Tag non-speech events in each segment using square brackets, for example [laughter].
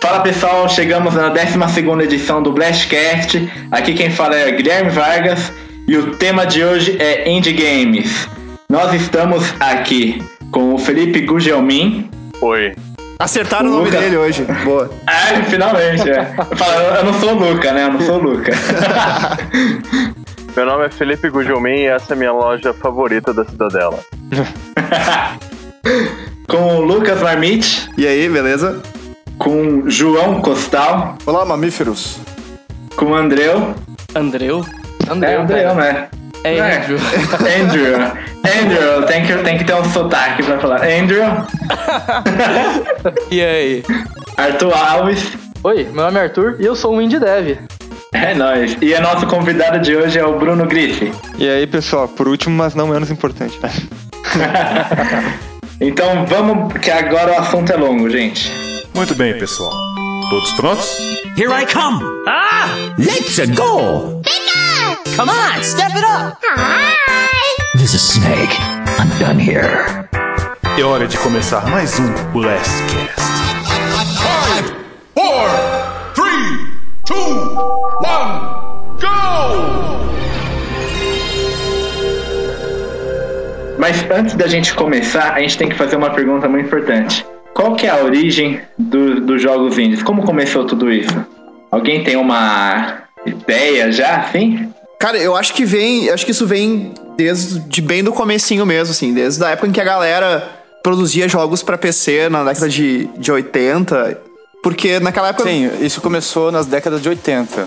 Fala pessoal, chegamos na 12 edição do Blastcast. Aqui quem fala é Guilherme Vargas e o tema de hoje é Indie Games. Nós estamos aqui com o Felipe Gugelmin. Oi. Acertaram o, o nome dele hoje. Boa. Ah, [laughs] finalmente. É. Eu, falo, eu não sou o Luca, né? Eu não sou o Luca. [laughs] Meu nome é Felipe Gugelmin e essa é a minha loja favorita da Cidadela. [laughs] com o Lucas Marmite. E aí, beleza? Com João Costal. Olá, mamíferos. Com o Andreu. Andreu? Andreu, é Andreu, né? É, é Andrew. [laughs] Andrew. Andrew, tem que, tem que ter um sotaque pra falar. Andrew. [laughs] e aí? Arthur Alves. Oi, meu nome é Arthur e eu sou um indie dev. É nóis. E o nosso convidado de hoje é o Bruno Grife. E aí, pessoal, por último, mas não menos importante. [laughs] então vamos, que agora o assunto é longo, gente. Muito bem, pessoal. Todos prontos? Here I come! Ah! Let's go! Bigger! Come on, step it up! Hi! This is Snake. I'm done here. É hora de começar mais um Blastcast. Five, four, three, two, one, go! Mas antes da gente começar, a gente tem que fazer uma pergunta muito importante. Qual que é a origem do, dos jogos indies? Como começou tudo isso? Alguém tem uma ideia já, assim? Cara, eu acho que vem, acho que isso vem desde bem do comecinho mesmo, assim, desde a época em que a galera produzia jogos para PC na década de, de 80, porque naquela época... Sim, isso começou nas décadas de 80.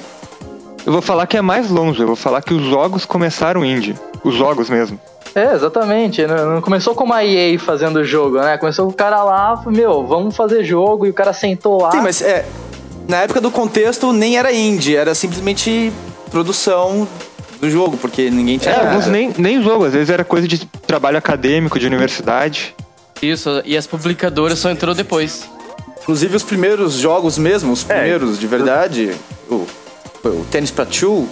Eu vou falar que é mais longe, eu vou falar que os jogos começaram indie, os jogos mesmo. É, exatamente. Não começou como a EA fazendo o jogo, né? Começou o cara lá, meu, vamos fazer jogo, e o cara sentou lá. Sim, mas é. Na época do contexto nem era indie, era simplesmente produção do jogo, porque ninguém tinha. É, alguns nem, nem jogo, às vezes era coisa de trabalho acadêmico, de universidade. Isso, e as publicadoras só entrou depois. Inclusive os primeiros jogos mesmo, os é. primeiros é. de verdade, o, o Tennis pra Two,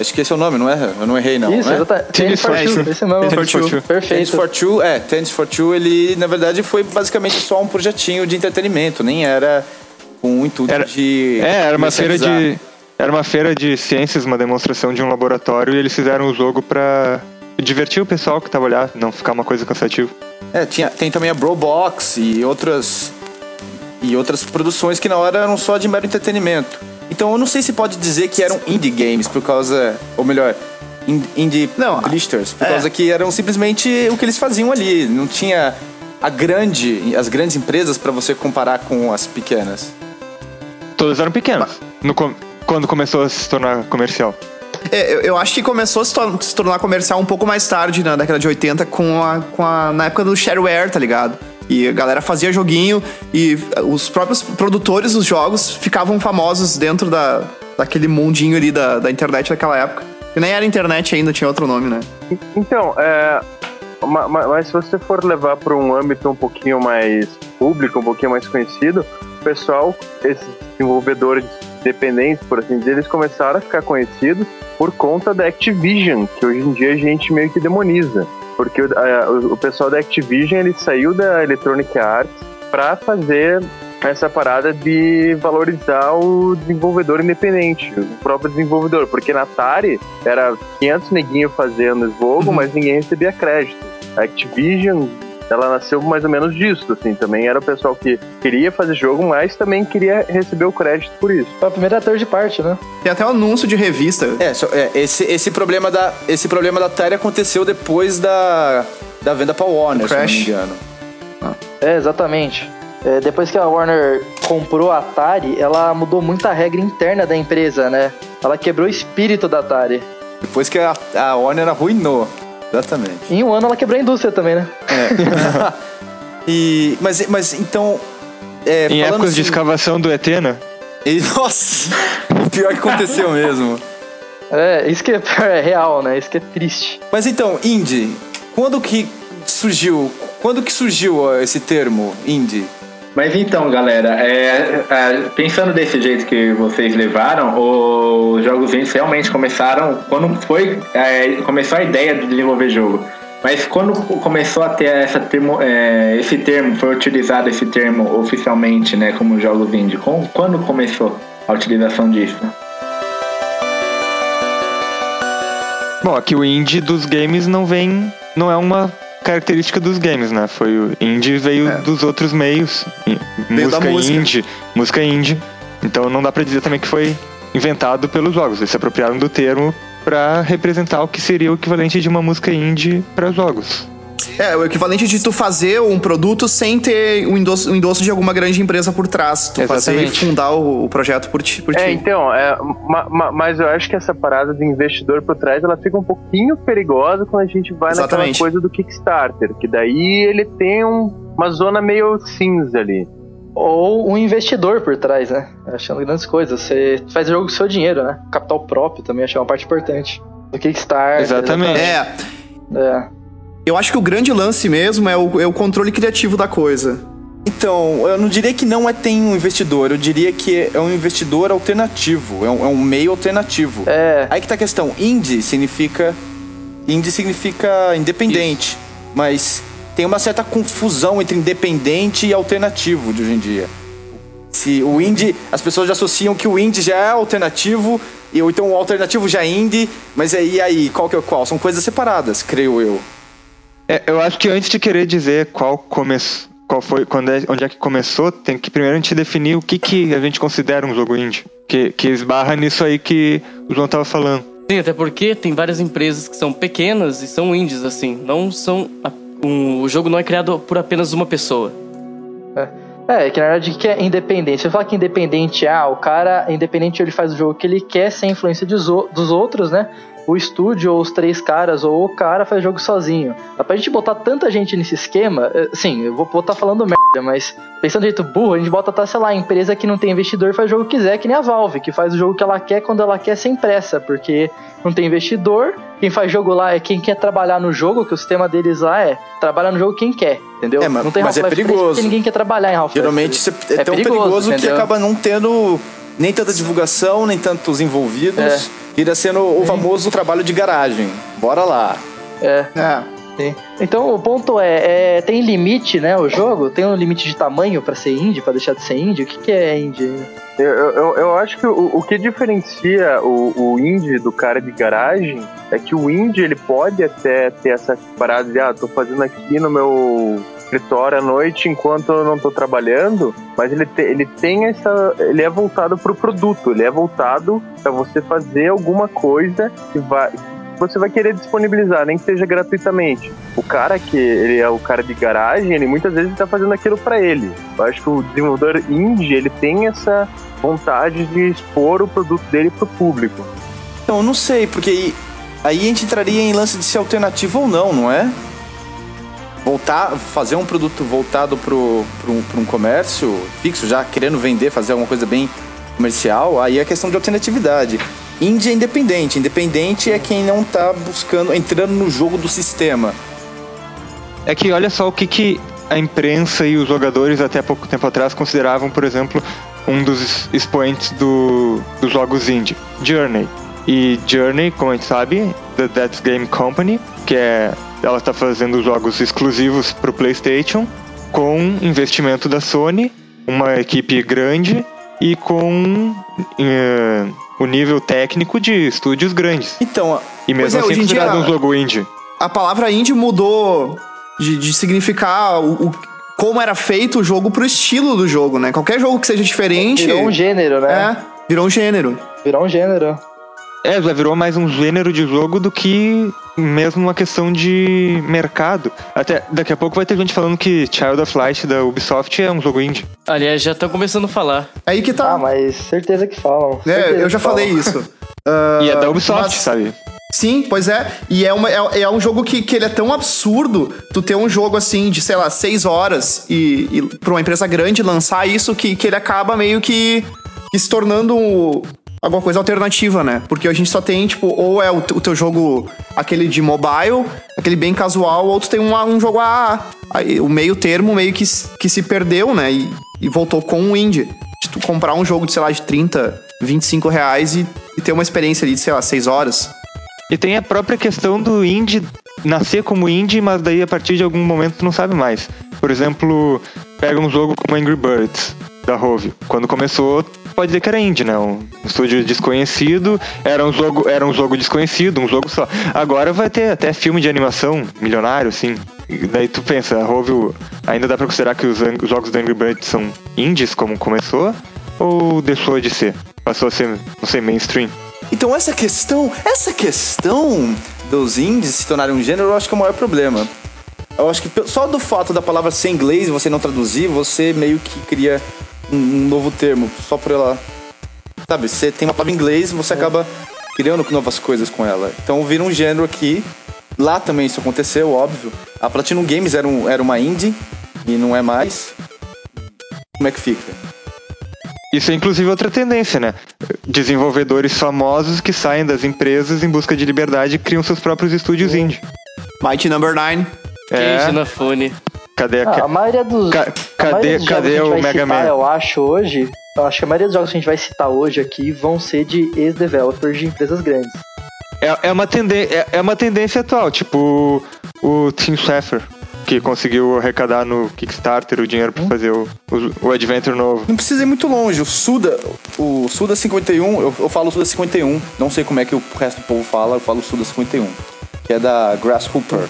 Acho que esse é o nome, não é? Eu não errei, não. Isso, né? exatamente. Tennis for Two. Esse é mesmo. Tennis for Two. Perfeito. Tennis for Two, é. Tennis for Two, ele, na verdade, foi basicamente só um projetinho de entretenimento. Nem era com o intuito era, de... É, era uma feira de... Era uma feira de ciências, uma demonstração de um laboratório, e eles fizeram o jogo pra divertir o pessoal que tava lá, não ficar uma coisa cansativa. É, tinha, tem também a Brobox e outras e outras produções que na hora eram só de mero entretenimento. Então eu não sei se pode dizer que eram indie games por causa, ou melhor, indie não, blisters, por é. causa que eram simplesmente o que eles faziam ali, não tinha a grande, as grandes empresas para você comparar com as pequenas. Todas eram pequenas. No, quando começou a se tornar comercial. É, eu, eu, acho que começou a se, tor se, tornar comercial um pouco mais tarde, na década de 80, com a, com a, na época do shareware, tá ligado? E a galera fazia joguinho e os próprios produtores dos jogos ficavam famosos dentro da, daquele mundinho ali da, da internet daquela época. Que nem era internet ainda, tinha outro nome, né? Então, é. Mas se você for levar para um âmbito um pouquinho mais público, um pouquinho mais conhecido, o pessoal, esses desenvolvedores dependentes, por assim dizer, eles começaram a ficar conhecidos por conta da Activision, que hoje em dia a gente meio que demoniza porque o, a, o pessoal da Activision ele saiu da Electronic Arts para fazer essa parada de valorizar o desenvolvedor independente, o próprio desenvolvedor, porque na Atari era 500 neguinho fazendo jogo, uhum. mas ninguém recebia crédito. A Activision ela nasceu mais ou menos disso, assim, também era o pessoal que queria fazer jogo, mas também queria receber o crédito por isso. Foi a primeira third parte, né? Tem até um anúncio de revista. É, só, é esse, esse, problema da, esse problema da Atari aconteceu depois da, da venda pra Warner, se não me engano. Ah. É, exatamente. É, depois que a Warner comprou a Atari, ela mudou muita regra interna da empresa, né? Ela quebrou o espírito da Atari. Depois que a, a Warner arruinou. Exatamente. Em um ano ela quebrou a indústria também, né? É. [laughs] e, mas, mas então. É, em épocas assim, de escavação do Etena? E, [laughs] nossa! o pior que aconteceu mesmo. É, isso que é, [laughs] é real, né? Isso que é triste. Mas então, indie, quando que surgiu? Quando que surgiu esse termo, indie? Mas então, galera, é, é, pensando desse jeito que vocês levaram, os jogos indies realmente começaram quando foi é, começou a ideia de desenvolver jogo. Mas quando começou a ter essa termo, é, esse termo, foi utilizado esse termo oficialmente, né, como jogos indie? Quando começou a utilização disso? Bom, aqui o indie dos games não vem. Não é uma característica dos games, né? Foi o indie veio dos outros meios. Música música. indie, música indie. Então não dá pra dizer também que foi inventado pelos jogos. Eles se apropriaram do termo pra representar o que seria o equivalente de uma música indie para jogos. É, o equivalente de tu fazer um produto sem ter o endosso, o endosso de alguma grande empresa por trás. Tu fazer e Exatamente. fundar o, o projeto por ti. Por É, ti. então, é, ma- ma- mas eu acho que essa parada do investidor por trás, ela fica um pouquinho perigosa quando a gente vai Exatamente. naquela coisa do Kickstarter, que daí ele tem um- uma zona meio cinza ali. Ou um investidor por trás, né? Achando grandes coisas. Você faz o jogo com seu dinheiro, né? Capital próprio também achei uma parte importante. Do Kickstarter. Exatamente. É, É. eu acho que o grande lance mesmo é o, é o controle criativo da coisa. Então, eu não diria que não é tem um investidor, eu diria que é um investidor alternativo, é um, é um meio alternativo. É. Aí que tá a questão. Indie significa. Indie significa independente. Mas tem uma certa confusão entre independente e alternativo de hoje em dia. Se o indie. As pessoas já associam que o indie já é alternativo, e, ou então o alternativo já é indie, mas aí, e aí, qual que é o qual? São coisas separadas, creio eu. É, eu acho que antes de querer dizer qual começou, qual foi, quando é, onde é que começou, tem que primeiro a gente definir o que, que a gente considera um jogo indie. Que, que esbarra nisso aí que o João tava falando. Sim, até porque tem várias empresas que são pequenas e são indies, assim. Não são. a- um- o jogo não é criado por apenas uma pessoa. É, é que na verdade que é independente. Você fala que independente, ah, o cara é independente, ele faz o jogo que ele quer sem influência dos outros, né? O estúdio, ou os três caras, ou o cara faz jogo sozinho. Dá pra gente botar tanta gente nesse esquema, eh, sim, eu vou botar falando merda, mas pensando de jeito burro, a gente bota, tá, sei lá, empresa que não tem investidor faz o jogo que quiser, que nem a Valve, que faz o jogo que ela quer quando ela quer sem pressa, porque não tem investidor, quem faz jogo lá é quem quer trabalhar no jogo, que o sistema deles lá é trabalhar no jogo quem quer, entendeu? É, mas- não tem mas é Half-Life 3 perigoso. porque ninguém quer trabalhar em Half-Life Geralmente 3. isso é, é tão perigoso, que entendeu? acaba não tendo nem tanta divulgação, nem tantos envolvidos. É. Vira sendo o famoso trabalho de garagem. Bora lá. É, É. sim. Então o ponto é, é, tem limite, né, o jogo? Tem um limite de tamanho pra ser indie, pra deixar de ser indie? O que, que é indie? Eu, eu, eu- eu acho que o, o que diferencia o, o indie do cara de garagem é que o indie ele pode até ter essa parada de ah, tô fazendo aqui no meu escritório à noite enquanto eu não tô trabalhando, mas ele, te- ele tem essa. ele é voltado pro produto, ele é voltado para você fazer alguma coisa que vai. Você vai querer disponibilizar, nem que seja gratuitamente. O cara que ele é o cara de garagem, ele muitas vezes está fazendo aquilo para ele. Eu acho que o desenvolvedor indie, ele tem essa vontade de expor o produto dele pro público. Então, eu não sei, porque aí a gente entraria em lance de ser alternativo ou não, não é? Voltar, fazer um produto voltado pro, pro, pro um comércio fixo, já querendo vender, fazer alguma coisa bem comercial, aí é questão de alternatividade. Indie é independente. Independente é quem não tá buscando, entrando no jogo do sistema. É que olha só o que, que a imprensa e os jogadores até pouco tempo atrás consideravam, por exemplo, um dos expoentes do, dos jogos indie, Journey. E Journey, como a gente sabe, da That's Game Company, que é ela está fazendo jogos exclusivos para o PlayStation, com investimento da Sony, uma equipe grande e com eh, o nível técnico de estúdios grandes. Então, E mesmo é, assim considerado um jogo indie. A palavra indie mudou de, de significar o, o- como era feito o jogo pro estilo do jogo, né? Qualquer jogo que seja diferente. Virou um gênero, né? É, virou um gênero. Virou um gênero. É, já virou mais um gênero de jogo do que mesmo uma questão de mercado. Até daqui a pouco vai ter gente falando que Child of Light da Ubisoft é um jogo indie. Aliás, já estão começando a falar. Aí que tá. Ah, mas certeza que falam. É, certeza eu já que falam. falei isso. Ah, [laughs] e é da Ubisoft, mas- sabe? Sim, pois é. E é, uma, é, é um jogo que, que ele é tão absurdo tu ter um jogo assim de, sei lá, seis horas e, e pra uma empresa grande lançar isso que, que ele acaba meio que, que se tornando um- alguma coisa alternativa, né? Porque a gente só tem, tipo, ou é o, o teu jogo, aquele de mobile, aquele bem casual, ou tu tem um, um jogo AA. Aí, o meio termo meio que, que se perdeu, né? E, e voltou com o indie. De tu comprar um jogo de, sei lá, de 30, 25 reais e, e ter uma experiência ali de, sei lá, seis horas. E tem a própria questão do indie nascer como indie, mas daí a partir de algum momento tu não sabe mais. Por exemplo, pega um jogo como Angry Birds, da Rovio. Quando começou, pode dizer que era indie, né? Um estúdio desconhecido, era um jogo, era um jogo desconhecido, um jogo só. Agora vai ter até filme de animação milionário, assim. E daí tu pensa, a Rovio ainda dá pra considerar que os, os jogos do Angry Birds são indies como começou? Ou deixou de ser? Passou a ser, não sei, mainstream? Então essa questão, essa questão dos indies se tornarem um gênero, eu acho que é o maior problema. Eu acho que só do fato da palavra ser inglês e você não traduzir, você meio que cria um, um novo termo, só por ela. Sabe, você tem uma palavra em inglês, você acaba criando novas coisas com ela. Então vira um gênero aqui. Lá também isso aconteceu, óbvio. A Platinum Games era, um, era uma indie e não é mais. Como é que fica? Isso é inclusive outra tendência, né? Desenvolvedores famosos que saem das empresas em busca de liberdade e criam seus próprios estúdios indie. Mighty Number 9. É. Kenji Inafune. Cadê Ah, a... a maioria dos. Ca- a cadê- maioria dos jogos cadê que a gente o vai Mega citar, Man? Eu acho hoje. Eu acho que a maioria dos jogos que a gente vai citar hoje aqui vão ser de ex-developers de empresas grandes. É, é, uma tenden é, é uma tendência atual, tipo o Tim Schafer, que conseguiu arrecadar no Kickstarter o dinheiro pra fazer o, o, o Adventure novo. Não precisa ir muito longe. O Suda, o Suda 51, eu, eu falo Suda 51, não sei como é que o resto do povo fala, eu falo Suda 51, que é da Grasshopper,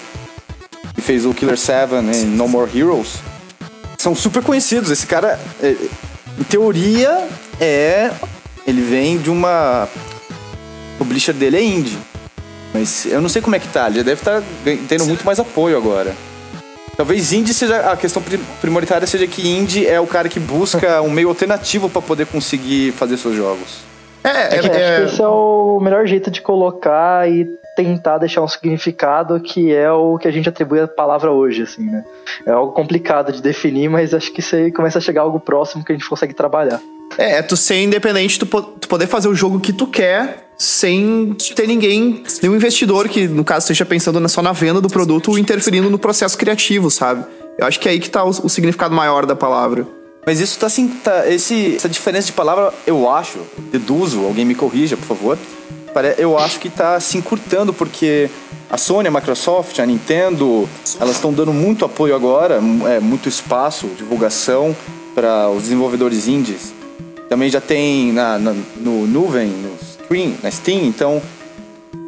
que fez o Killer 7 e No More Heroes. São super conhecidos. Esse cara, é, em teoria, é. Ele vem de uma. O publisher dele é indie. Mas eu não sei como é que tá. Ele já deve estar tendo muito mais apoio agora. Talvez indie seja a questão pri- primoritária seja que indie é o cara que busca um meio alternativo pra poder conseguir fazer seus jogos. É, É, é, acho que esse é o melhor jeito de colocar e tentar deixar um significado que é o que a gente atribui à palavra hoje, assim, né? É algo complicado de definir, mas acho que isso aí começa a chegar a algo próximo que a gente consegue trabalhar. é, é tu ser independente, tu, po- tu poder fazer o jogo que tu quer sem ter ninguém, nenhum investidor que, no caso, esteja pensando só na venda do produto ou interferindo no processo criativo, sabe? Eu acho que é aí que tá o, o significado maior da palavra. Mas isso tá assim, tá, esse, essa diferença de palavra, eu acho, deduzo, alguém me corrija, por favor. Eu acho que tá se encurtando porque a Sony, a Microsoft, a Nintendo, elas estão dando muito apoio agora, é, muito espaço, divulgação para os desenvolvedores indies. Também já tem na, na- no nuvem, no Steam, na Steam, então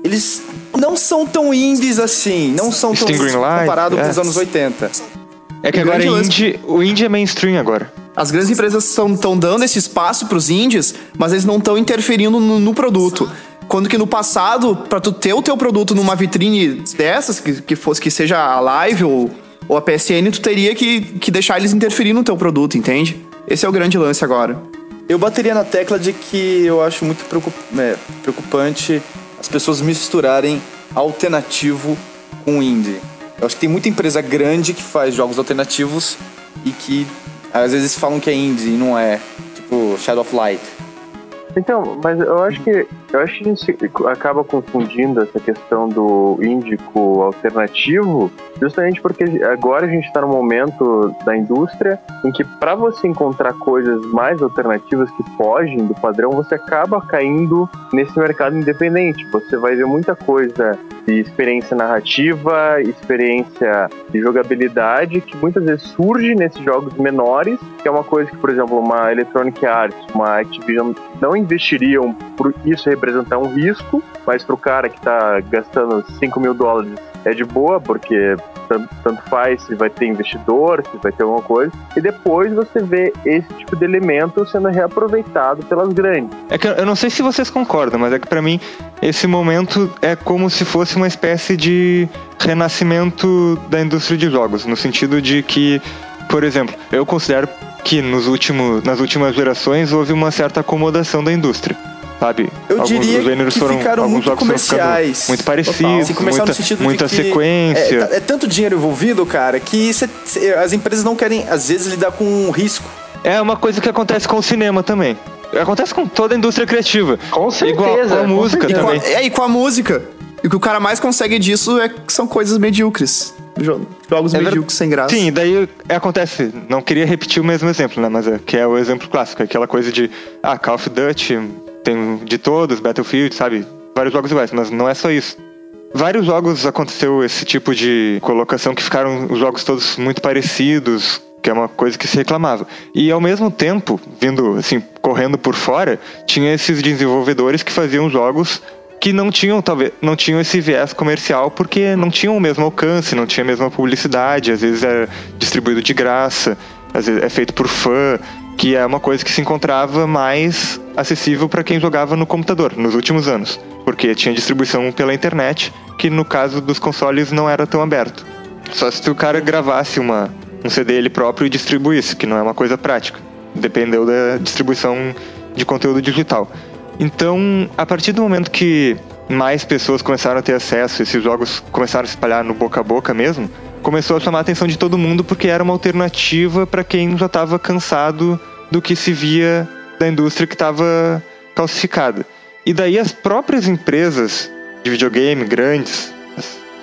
eles não são tão indies assim, não são tão Steam Greenlight, comparado com é. os anos 80. É que O agora é indie, o indie é mainstream agora. As grandes empresas estão dando esse espaço pros indies, mas eles não estão interferindo no, no produto. Quando que no passado, pra tu ter o teu produto numa vitrine dessas, que, que fosse que seja a Live ou, ou a PSN, tu teria que, que deixar eles interferir no teu produto, entende? Esse é o grande lance agora. Eu bateria na tecla de que eu acho muito é, preocupante as pessoas misturarem alternativo com indie. Eu acho que tem muita empresa grande que faz jogos alternativos e que às vezes falam que é indie e não é. Tipo Shadow of Light. Então, mas eu acho que eu acho que a gente acaba confundindo essa questão do indie com o alternativo, justamente porque agora a gente está no momento da indústria em que para você encontrar coisas mais alternativas que fogem do padrão, você acaba caindo nesse mercado independente. Você vai ver muita coisa de experiência narrativa, experiência de jogabilidade que muitas vezes surge nesses jogos menores, que é uma coisa que, por exemplo, uma Electronic Arts, uma Activision não investiriam por isso representar um risco, mas para o cara que está gastando 5 mil dólares é de boa, porque tanto, faz se vai ter investidor, se vai ter alguma coisa, e depois você vê esse tipo de elemento sendo reaproveitado pelas grandes. É que eu- não sei se vocês concordam, mas é que pra mim esse momento é como se fosse uma espécie de renascimento da indústria de jogos, no sentido de que, por exemplo, eu considero que nos últimos, nas últimas gerações houve uma certa acomodação da indústria. Sabe? Eu Alguns diria gêneros que foram, ficaram alguns muito comerciais. muito parecidos, Sim, comercial muita, no sentido de muita que sequência. É, é tanto dinheiro envolvido, cara, que cê- cê- as empresas não querem, às vezes, lidar com um risco. É uma coisa que acontece com o cinema também. Acontece com toda a indústria criativa. Com certeza, Igual com a com música E com a, também. é, e com a música. E o que o cara mais consegue disso é que são coisas medíocres. Jo- Jogos É medíocres sem graça. Sim, daí acontece. Não queria repetir o mesmo exemplo, né? Mas é, que é o exemplo clássico. Aquela coisa de, ah, Call of Duty, tem de todos, Battlefield, sabe? Vários jogos iguais, mas não é só isso. vários jogos aconteceu esse tipo de colocação que ficaram os jogos todos muito parecidos, que é uma coisa que se reclamava. E ao mesmo tempo, vindo assim, correndo por fora, tinha esses desenvolvedores que faziam jogos que não tinham talvez não tinham esse viés comercial porque não tinham o mesmo alcance, não tinha a mesma publicidade, às vezes era distribuído de graça, às vezes é feito por fã, que é uma coisa que se encontrava mais acessível para quem jogava no computador nos últimos anos, porque tinha distribuição pela internet, que no caso dos consoles não era tão aberto. Só se o cara gravasse uma um CD ele próprio e distribuísse, que não é uma coisa prática. Dependeu da distribuição de conteúdo digital. Então, a partir do momento que mais pessoas começaram a ter acesso, esses jogos começaram a se espalhar no boca a boca mesmo, começou a chamar a atenção de todo mundo porque era uma alternativa para quem já estava cansado do que se via da indústria que estava calcificada. E daí as próprias empresas de videogame grandes,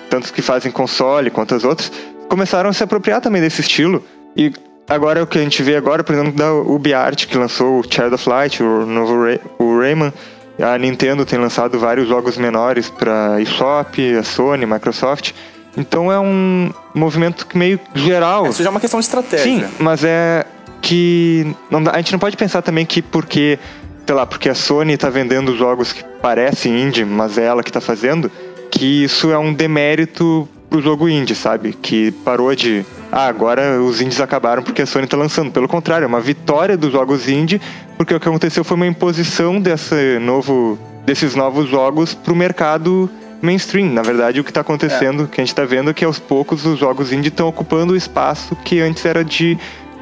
tanto que fazem console quanto as outras, começaram a se apropriar também desse estilo. E agora o que a gente vê agora, por exemplo, da UbiArt, que lançou o Child of Light, o novo Ray, o Rayman. A Nintendo tem lançado vários jogos menores para eShop, a Sony, Microsoft. Então é um movimento meio geral. Isso já é uma questão de estratégia. Sim, mas é que não a gente não pode pensar também que porque, sei lá, porque a Sony tá vendendo jogos que parecem indie, mas é ela que tá fazendo, que isso é um demérito pro jogo indie, sabe? Que parou de, ah, agora os indies acabaram porque a Sony tá lançando. Pelo contrário, é uma vitória dos jogos indie, porque o que aconteceu foi uma imposição desse novo, desses novos jogos pro mercado mainstream. Na verdade, o que está acontecendo, o que a gente está vendo é que aos poucos os jogos indie estão ocupando o espaço que antes era de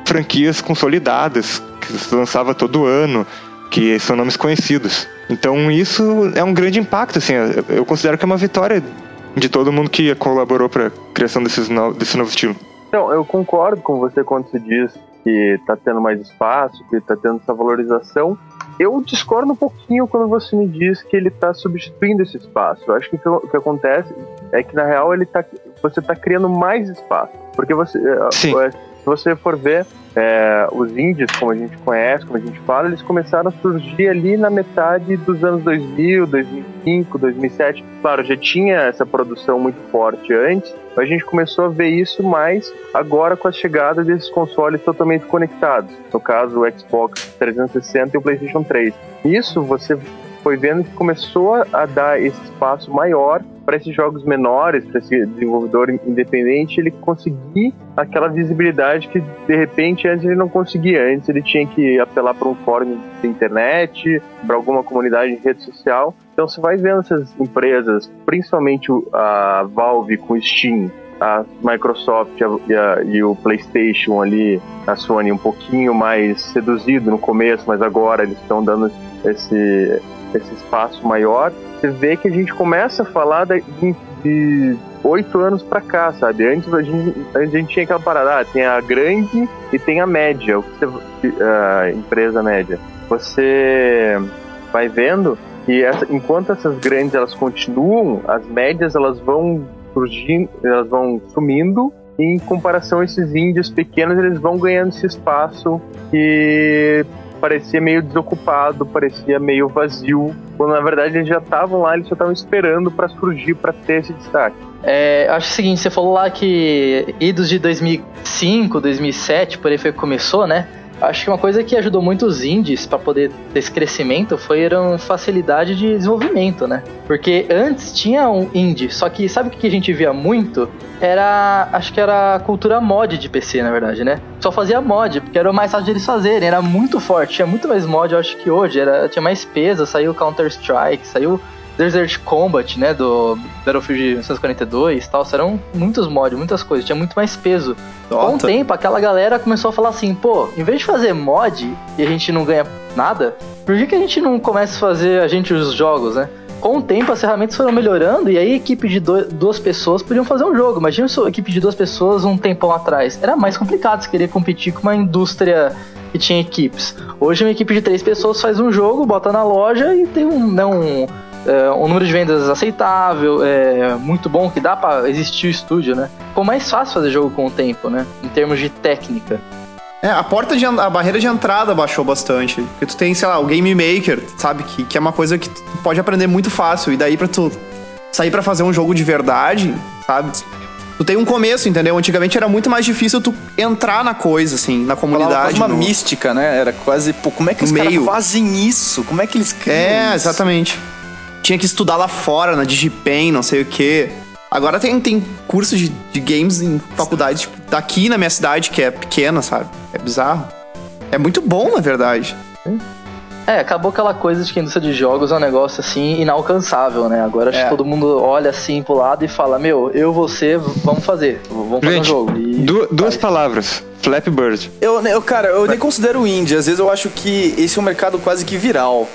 franquias consolidadas, que se lançava todo ano, que são nomes conhecidos. Então isso é um grande impacto, assim, eu- considero que é uma vitória de todo mundo que colaborou para a criação desses no- desse novo estilo. Então, eu concordo com você quando você diz que tá tendo mais espaço, que tá tendo essa valorização. Eu discordo um pouquinho quando você me diz que ele tá substituindo esse espaço. Eu acho que o que- acontece é que, na real, ele tá, você tá criando mais espaço. Porque você, eh, Sim. se você for ver, eh, os indies, como a gente conhece, como a gente fala, eles começaram a surgir ali na metade dos anos 2000, 2005, 2007. Claro, já tinha essa produção muito forte antes, mas a gente começou a ver isso mais agora com a chegada desses consoles totalmente conectados. No caso, o Xbox 360 e o PlayStation 3. Isso você foi vendo que começou a dar esse espaço maior para esses jogos menores, para esse desenvolvedor independente, ele conseguir aquela visibilidade que de repente antes ele não conseguia. Antes ele tinha que apelar para um fórum de internet, para alguma comunidade de rede social. Então você vai vendo essas empresas, principalmente a Valve com Steam, a Microsoft e a- e o PlayStation ali, a Sony um pouquinho mais seduzido no começo, mas agora eles estão dando esse, esse espaço maior. Você vê que a gente começa a falar de, de oito anos pra cá, sabe? Antes a gente, a gente tinha aquela parada, ah, tem a grande e tem a média, a empresa média. Você vai vendo que essa- enquanto essas grandes elas continuam, as médias elas vão surgindo, elas vão sumindo. Em comparação a esses índios pequenos, eles vão ganhando esse espaço que parecia meio desocupado, parecia meio vazio, quando na verdade eles já estavam lá, eles só estavam esperando para surgir, para ter esse destaque. É, acho o seguinte, você falou lá que idos de 2005, 2007, por aí foi que começou, né? Acho que uma coisa que ajudou muito os indies para poder ter esse crescimento foi a facilidade de desenvolvimento, né? Porque antes tinha um indie, só que sabe o que a gente via muito? Era, acho que era a cultura mod de PC, na verdade, né? Só fazia mod, porque era o mais fácil de eles fazerem, era muito forte, tinha muito mais mod, eu acho que hoje, era, tinha mais peso, saiu Counter-Strike, saiu Desert Combat, né, do Battlefield 1942 e tal, eram muitos mods, muitas coisas, tinha muito mais peso. Com o tempo, aquela galera começou a falar assim, pô, em vez de fazer mod e a gente não ganha nada, por que, que a gente não começa a fazer a gente os jogos, né? Com o tempo, as ferramentas foram melhorando e aí a equipe de do- duas pessoas podiam fazer um jogo. Imagina se equipe de duas pessoas um tempão atrás. Era mais complicado se querer competir com uma indústria que tinha equipes. Hoje uma equipe de três pessoas faz um jogo, bota na loja e tem um, né, um, é, um número de vendas aceitável, é, muito bom, que dá pra existir o estúdio, né? Ficou mais fácil fazer jogo com o tempo, né? Em termos de técnica. É, a porta de a barreira de entrada baixou bastante. Porque tu tem, sei lá, o Game Maker, sabe? Que, que é uma coisa que tu pode aprender muito fácil. E daí pra tu sair pra fazer um jogo de verdade, sabe? Tu tem um começo, entendeu? Antigamente era muito mais difícil tu entrar na coisa, assim, na comunidade. quase uma no- mística, né? Era quase, pô, como é que os caras fazem isso? Como é que eles criam É, isso? exatamente. Tinha que estudar lá fora, na DigiPen, não sei o quê. Agora tem, tem curso de, de games em faculdade, tipo, daqui na minha cidade, que é pequena, sabe? É bizarro. É muito bom, na verdade. É, acabou aquela coisa de que a indústria de jogos é um negócio assim inalcançável, né? Agora acho É. que todo mundo olha assim pro lado e fala: Meu, eu, você, vamos fazer, vamos fazer um jogo. E du- duas faz. palavras. Flappy Bird. Eu, eu, cara, eu nem considero indie. Às vezes eu acho que esse é um mercado quase que viral.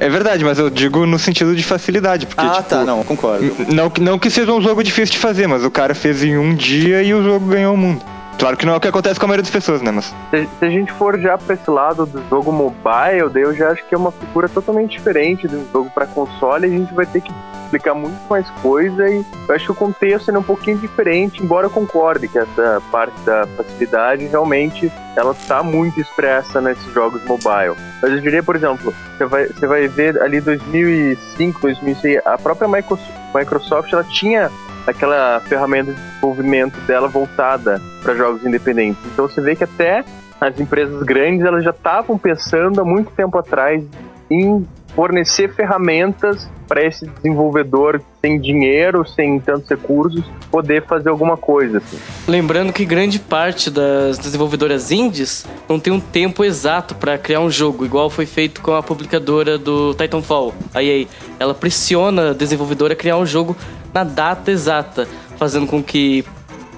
É verdade, mas eu digo no sentido de facilidade, porque, ah, tipo, tá, não, concordo. não, que- não que seja um jogo difícil de fazer, mas o cara fez em um dia e o jogo ganhou o mundo. Claro que não é o que acontece com a maioria das pessoas, né, mas... Se, se a gente for já pra esse lado do jogo mobile, daí eu já acho que é uma figura totalmente diferente de um jogo pra console. A gente vai ter que explicar muito mais coisa e eu acho que o contexto é um pouquinho diferente, embora eu concorde que essa parte da facilidade realmente ela tá muito expressa nesses jogos mobile. Mas eu diria, por exemplo, você vai, você vai ver ali 2005, 2006, a própria Micro- Microsoft ela tinha aquela ferramenta de desenvolvimento dela voltada para jogos independentes. Então você vê que até as empresas grandes elas já estavam pensando há muito tempo atrás em fornecer ferramentas para esse desenvolvedor sem dinheiro, sem tantos recursos, poder fazer alguma coisa. Assim. Lembrando que grande parte das desenvolvedoras indies não tem um tempo exato pra criar um jogo, igual foi feito com a publicadora do Titanfall, a EA. Ela pressiona a desenvolvedora a criar um jogo na data exata, fazendo com que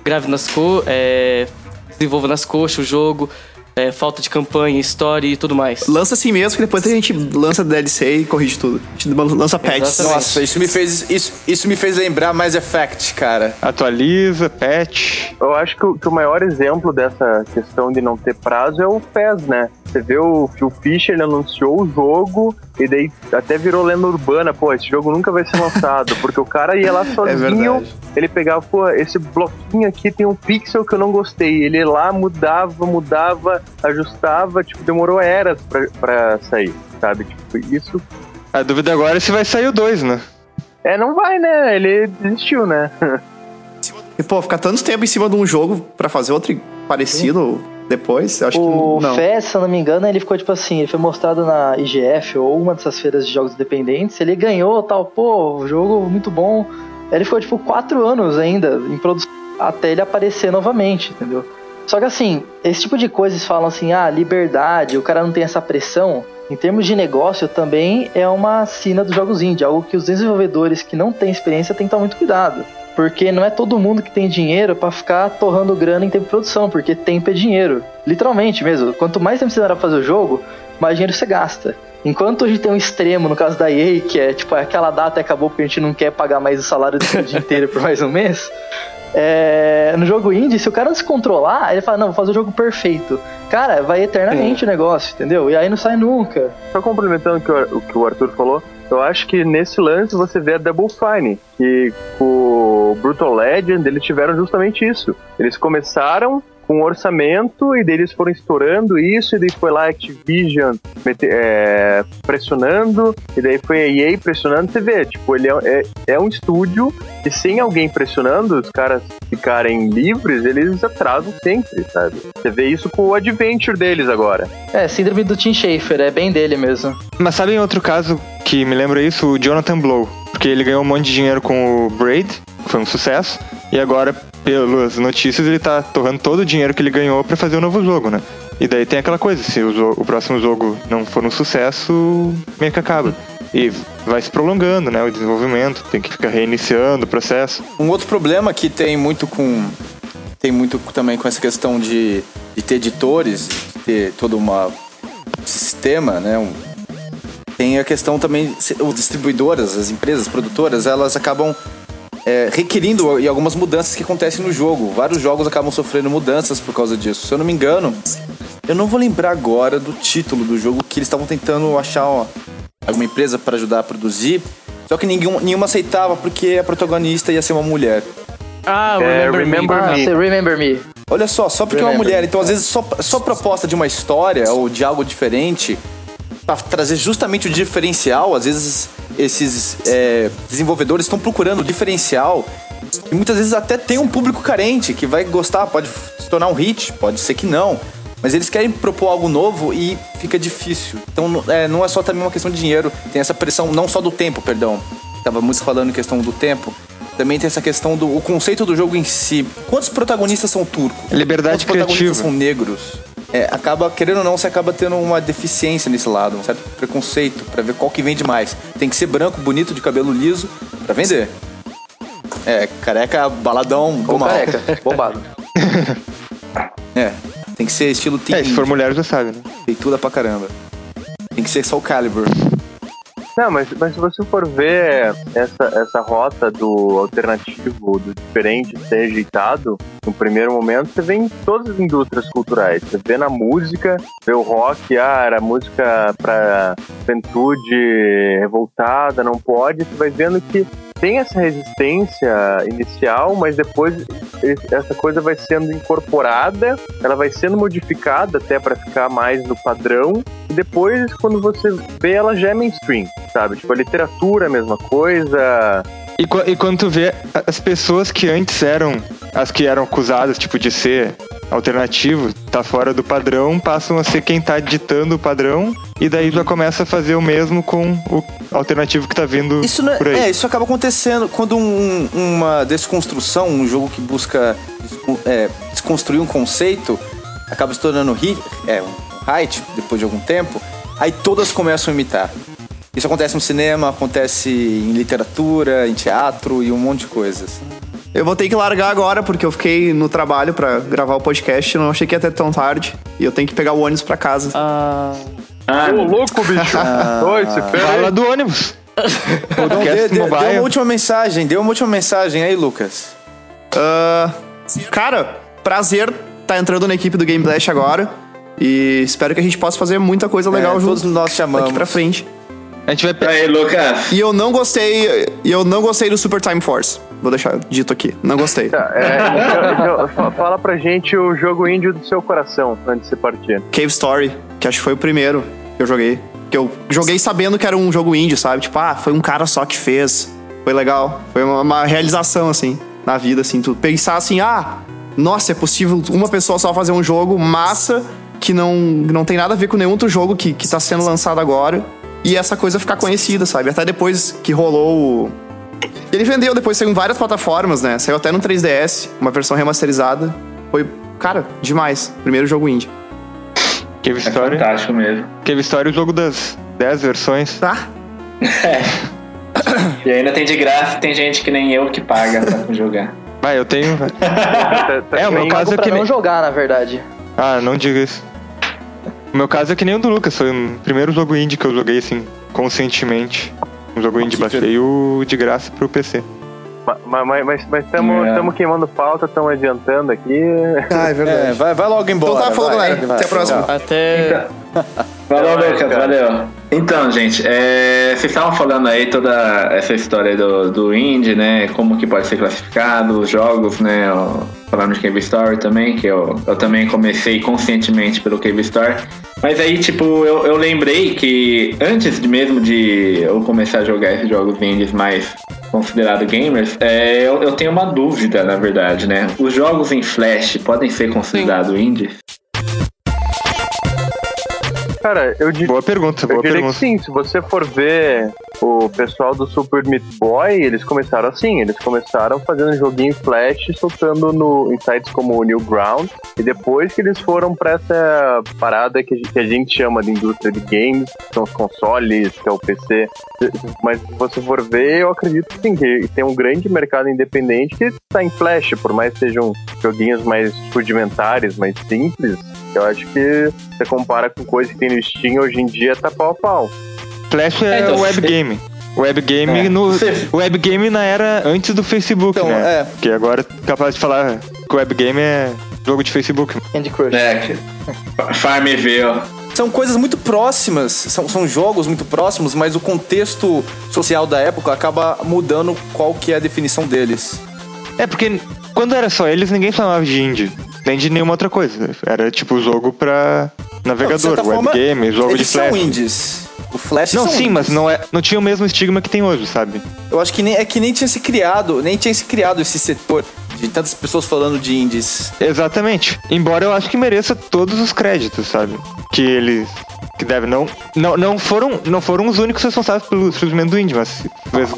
grave nas co é, desenvolva nas coxas o jogo, é, falta de campanha, história e tudo mais. Lança assim mesmo, que depois a gente lança DLC e corrige tudo. A gente lança patches. Exatamente. Nossa, isso me fez. Isso, isso me fez lembrar Mass Effect, cara. Atualiza, patch... Eu acho que o, que o maior exemplo dessa questão de não ter prazo é o PES, né? Você vê o Phil Fisher, ele anunciou o jogo e daí até virou lenda urbana, pô, esse jogo nunca vai ser lançado, porque o cara ia lá [laughs] sozinho, verdade. ele pegava, pô, esse bloquinho aqui tem um pixel que eu não gostei, ele ia lá, mudava, mudava, ajustava, tipo, demorou eras pra, pra sair, sabe? Tipo, isso... A dúvida agora é se vai sair o 2, né? É, não vai, né? Ele desistiu, né? [laughs] E, pô, ficar tanto tempo em cima de um jogo pra fazer outro parecido depois, eu acho O que não. FES, se eu não me engano, ele ficou tipo assim, ele foi mostrado na IGF ou uma dessas feiras de jogos independentes, ele ganhou tal, pô, jogo muito bom. Ele ficou tipo quatro anos ainda em produção até ele aparecer novamente, entendeu? Só que assim, esse tipo de coisas falam assim, ah, liberdade, o cara não tem essa pressão. Em termos de negócio, também é uma sina dos jogos indie, algo que os desenvolvedores que não têm experiência têm que tomar muito cuidado. Porque não é todo mundo que tem dinheiro pra ficar torrando grana em tempo de produção, porque tempo é dinheiro. Literalmente mesmo. Quanto mais tempo você demora pra fazer o jogo, mais dinheiro você gasta. Enquanto a gente tem um extremo, no caso da EA, que é tipo, aquela data acabou porque a gente não quer pagar mais o salário do dia [laughs] inteiro por mais um mês. É, no jogo indie, se o cara não se controlar, ele fala, não, vou fazer o jogo perfeito. Cara, vai eternamente o negócio, entendeu? E aí não sai nunca. Só complementando o que o- o que o Arthur falou, eu acho que nesse lance você vê a Double Fine, que com o Brutal Legend eles tiveram justamente isso. Eles começaram com um orçamento e daí eles foram estourando isso, e daí foi lá a Activision é, pressionando, e daí foi a EA pressionando. Você vê, tipo, ele é, é, é um estúdio e sem alguém pressionando, os caras ficarem livres, eles atrasam sempre, sabe? Você vê isso com o Adventure deles agora. É, síndrome do Tim Schafer, é bem dele mesmo. Mas sabe em outro caso que me lembra isso? O Jonathan Blow. Porque ele ganhou um monte de dinheiro com o Braid, que foi um sucesso, e agora, pelas notícias, ele tá torrando todo o dinheiro que ele ganhou pra fazer o novo jogo, né? E daí tem aquela coisa, se o, o próximo jogo não for um sucesso, meio que acaba. E vai se prolongando, né? O desenvolvimento, tem que ficar reiniciando o processo. Um outro problema que tem muito com. Tem muito também com essa questão de, de ter editores, de ter todo uma, um sistema, né? Um- tem a questão também, os distribuidoras, as empresas produtoras, elas acabam é, requerindo e algumas mudanças que acontecem no jogo. Vários jogos acabam sofrendo mudanças por causa disso. Se eu não me engano, eu não vou lembrar agora do título do jogo que eles estavam tentando achar ó, alguma empresa para ajudar a produzir. Só que nenhum, nenhuma aceitava porque a protagonista ia ser uma mulher. Ah, É, Remember, Remember Me. Ah, Me. você Remember Me. Olha só, só porque é uma Remember. mulher. Então, às vezes, só, só proposta de uma história ou de algo diferente para trazer justamente o diferencial, às vezes esses é, desenvolvedores estão procurando o diferencial e muitas vezes até tem um público carente que vai gostar, pode se tornar um hit, pode ser que não. Mas eles querem propor algo novo e fica difícil. Então não é, não é só também uma questão de dinheiro, tem essa pressão não só do tempo, perdão. Tava muito falando em questão do tempo. Também tem essa questão do o conceito do jogo em si. Quantos protagonistas são turcos? Liberdade Quantos protagonistas criativa. são negros? É, acaba, querendo ou não, você acaba tendo uma deficiência nesse lado, um certo preconceito pra ver qual que vende mais. Tem que ser branco, bonito, de cabelo liso pra vender. É, careca, baladão, mal. careca, [laughs] bombado. É, tem que ser estilo teen, É, se for mulher já sabe, né? peituda pra caramba. Tem que ser Soul Calibur. Não, mas, mas se você for ver essa, essa rota do alternativo, do diferente ser ajeitado, no primeiro momento, você vê em todas as indústrias culturais. Você vê na música, vê o rock, ah, era música pra juventude revoltada, não pode. Você vai vendo que tem essa resistência inicial, mas depois essa coisa vai sendo incorporada, ela vai sendo modificada até para ficar mais no padrão, e depois, quando você vê, ela já é mainstream, sabe? Tipo, a literatura é a mesma coisa. E, e quando tu vê as pessoas que antes eram as que eram acusadas, tipo, de ser alternativo, tá fora do padrão, passam a ser quem tá ditando o padrão, e daí já começa a fazer o mesmo com o alternativo que tá vindo Isso não é, por aí. é, isso acaba acontecendo quando um- uma desconstrução, um jogo que busca é, desconstruir um conceito, acaba se tornando hit, é, um height depois de algum tempo, aí todas começam a imitar. Isso acontece no cinema, acontece em literatura, em teatro e um monte de coisas. Eu vou ter que largar agora, porque eu fiquei no trabalho pra gravar o podcast. Não achei que ia ter tão tarde. E eu tenho que pegar o ônibus pra casa. Ah, Ah, Ô, louco, bicho! Oi, se. Fala do ônibus. [laughs] Podcast dê- dê mobile. uma última mensagem, dê uma última mensagem aí, Lucas. Ah, cara, prazer tá entrando na equipe do Game Blast agora. E espero que a gente possa fazer muita coisa legal É, juntos todos nós chamamos. daqui pra frente. A gente vai pe- Aí, Lucas. E eu não gostei. E eu não gostei do Super Time Force. Vou deixar dito aqui. Não gostei. Tá, é, então- então, fa- fala pra gente o jogo índio do seu coração antes de você partir. Cave Story, que acho que foi o primeiro que eu joguei. Que eu joguei sabendo que era um jogo indie, sabe? Tipo, ah, foi um cara só que fez. Foi legal. Foi uma, uma realização, assim, na vida, assim. Tu pensar assim, ah, nossa, é possível uma pessoa só fazer um jogo massa que não, não tem nada a ver com nenhum outro jogo que, que tá sendo lançado agora. E essa coisa ficar conhecida, sabe? Até depois que rolou o. Ele vendeu, depois saiu em várias plataformas, né? Saiu até no 3DS, uma versão remasterizada. Foi, cara, demais. Primeiro jogo indie. Cave É Story. fantástico mesmo. Cave Story, o jogo das 10 versões. Tá? [laughs] [coughs] E ainda tem de graça, tem gente que nem eu que paga pra jogar. Vai, eu tenho. velho. [laughs] Tá- tá É, o meu caso é pra que não nem... jogar, na verdade. Ah, não diga isso. O meu caso é que nem o do Lucas, foi o primeiro jogo indie que eu joguei assim, conscientemente. Um jogo indie, baixei o de graça pro PC. Ma- ma- Mas estamos É. queimando pauta, estamos adiantando aqui. Ah, é verdade. É, vai, vai logo embora. Então tá, falou, vai. galera. Vai. Até a próxima. até. Valeu, Até mais, Lucas, valeu. Então, gente, é, vocês estavam falando aí toda essa história do, do indie, né? Como que pode ser classificado, os jogos, né? Falando de Cave Story também, que eu, eu também comecei conscientemente pelo Cave Story. Mas aí, tipo, eu, eu lembrei que antes de mesmo de eu começar a jogar esses jogos indies mais considerados gamers, é, eu, eu tenho uma dúvida, na verdade, né? Os jogos em Flash podem ser considerados indies? Cara, eu diria. Boa pergunta, Eu boa diria pergunta. que sim, se você for ver o pessoal do Super Meat Boy, eles começaram assim, eles começaram fazendo joguinho flash, soltando no, em sites como o Newground, e depois que eles foram pra essa parada que a gente, que a gente chama de indústria de games, que são os consoles, que é o PC, mas se você for ver, eu acredito que sim, que tem um grande mercado independente que tá em flash, por mais que sejam joguinhos mais rudimentares, mais simples, eu acho que você compara com coisa que tem no Steam hoje em dia, tá pau a pau. Flash é É, então, web game. Web game É. no web game na era antes do Facebook, Então, né? é. Porque agora é capaz de falar que web game é jogo de Facebook. Candy Crush. É, que- Farmville. São coisas muito próximas, são, são jogos muito próximos, mas o contexto social da época acaba mudando qual que é a definição deles. É porque quando era só eles, ninguém chamava de indie. nem de nenhuma outra coisa. Era tipo jogo pra navegador, forma, webgame, jogo de Eles são flash. indies. O Flash Não, sim, indies. mas não, é, não tinha o mesmo estigma que tem hoje, sabe? Eu acho que nem, é que nem tinha se criado, nem tinha se criado esse setor de tantas pessoas falando de indies. Exatamente. Embora eu acho que mereça todos os créditos, sabe? Que eles que devem não não, não foram não foram os únicos responsáveis pelo surgimento do indie, mas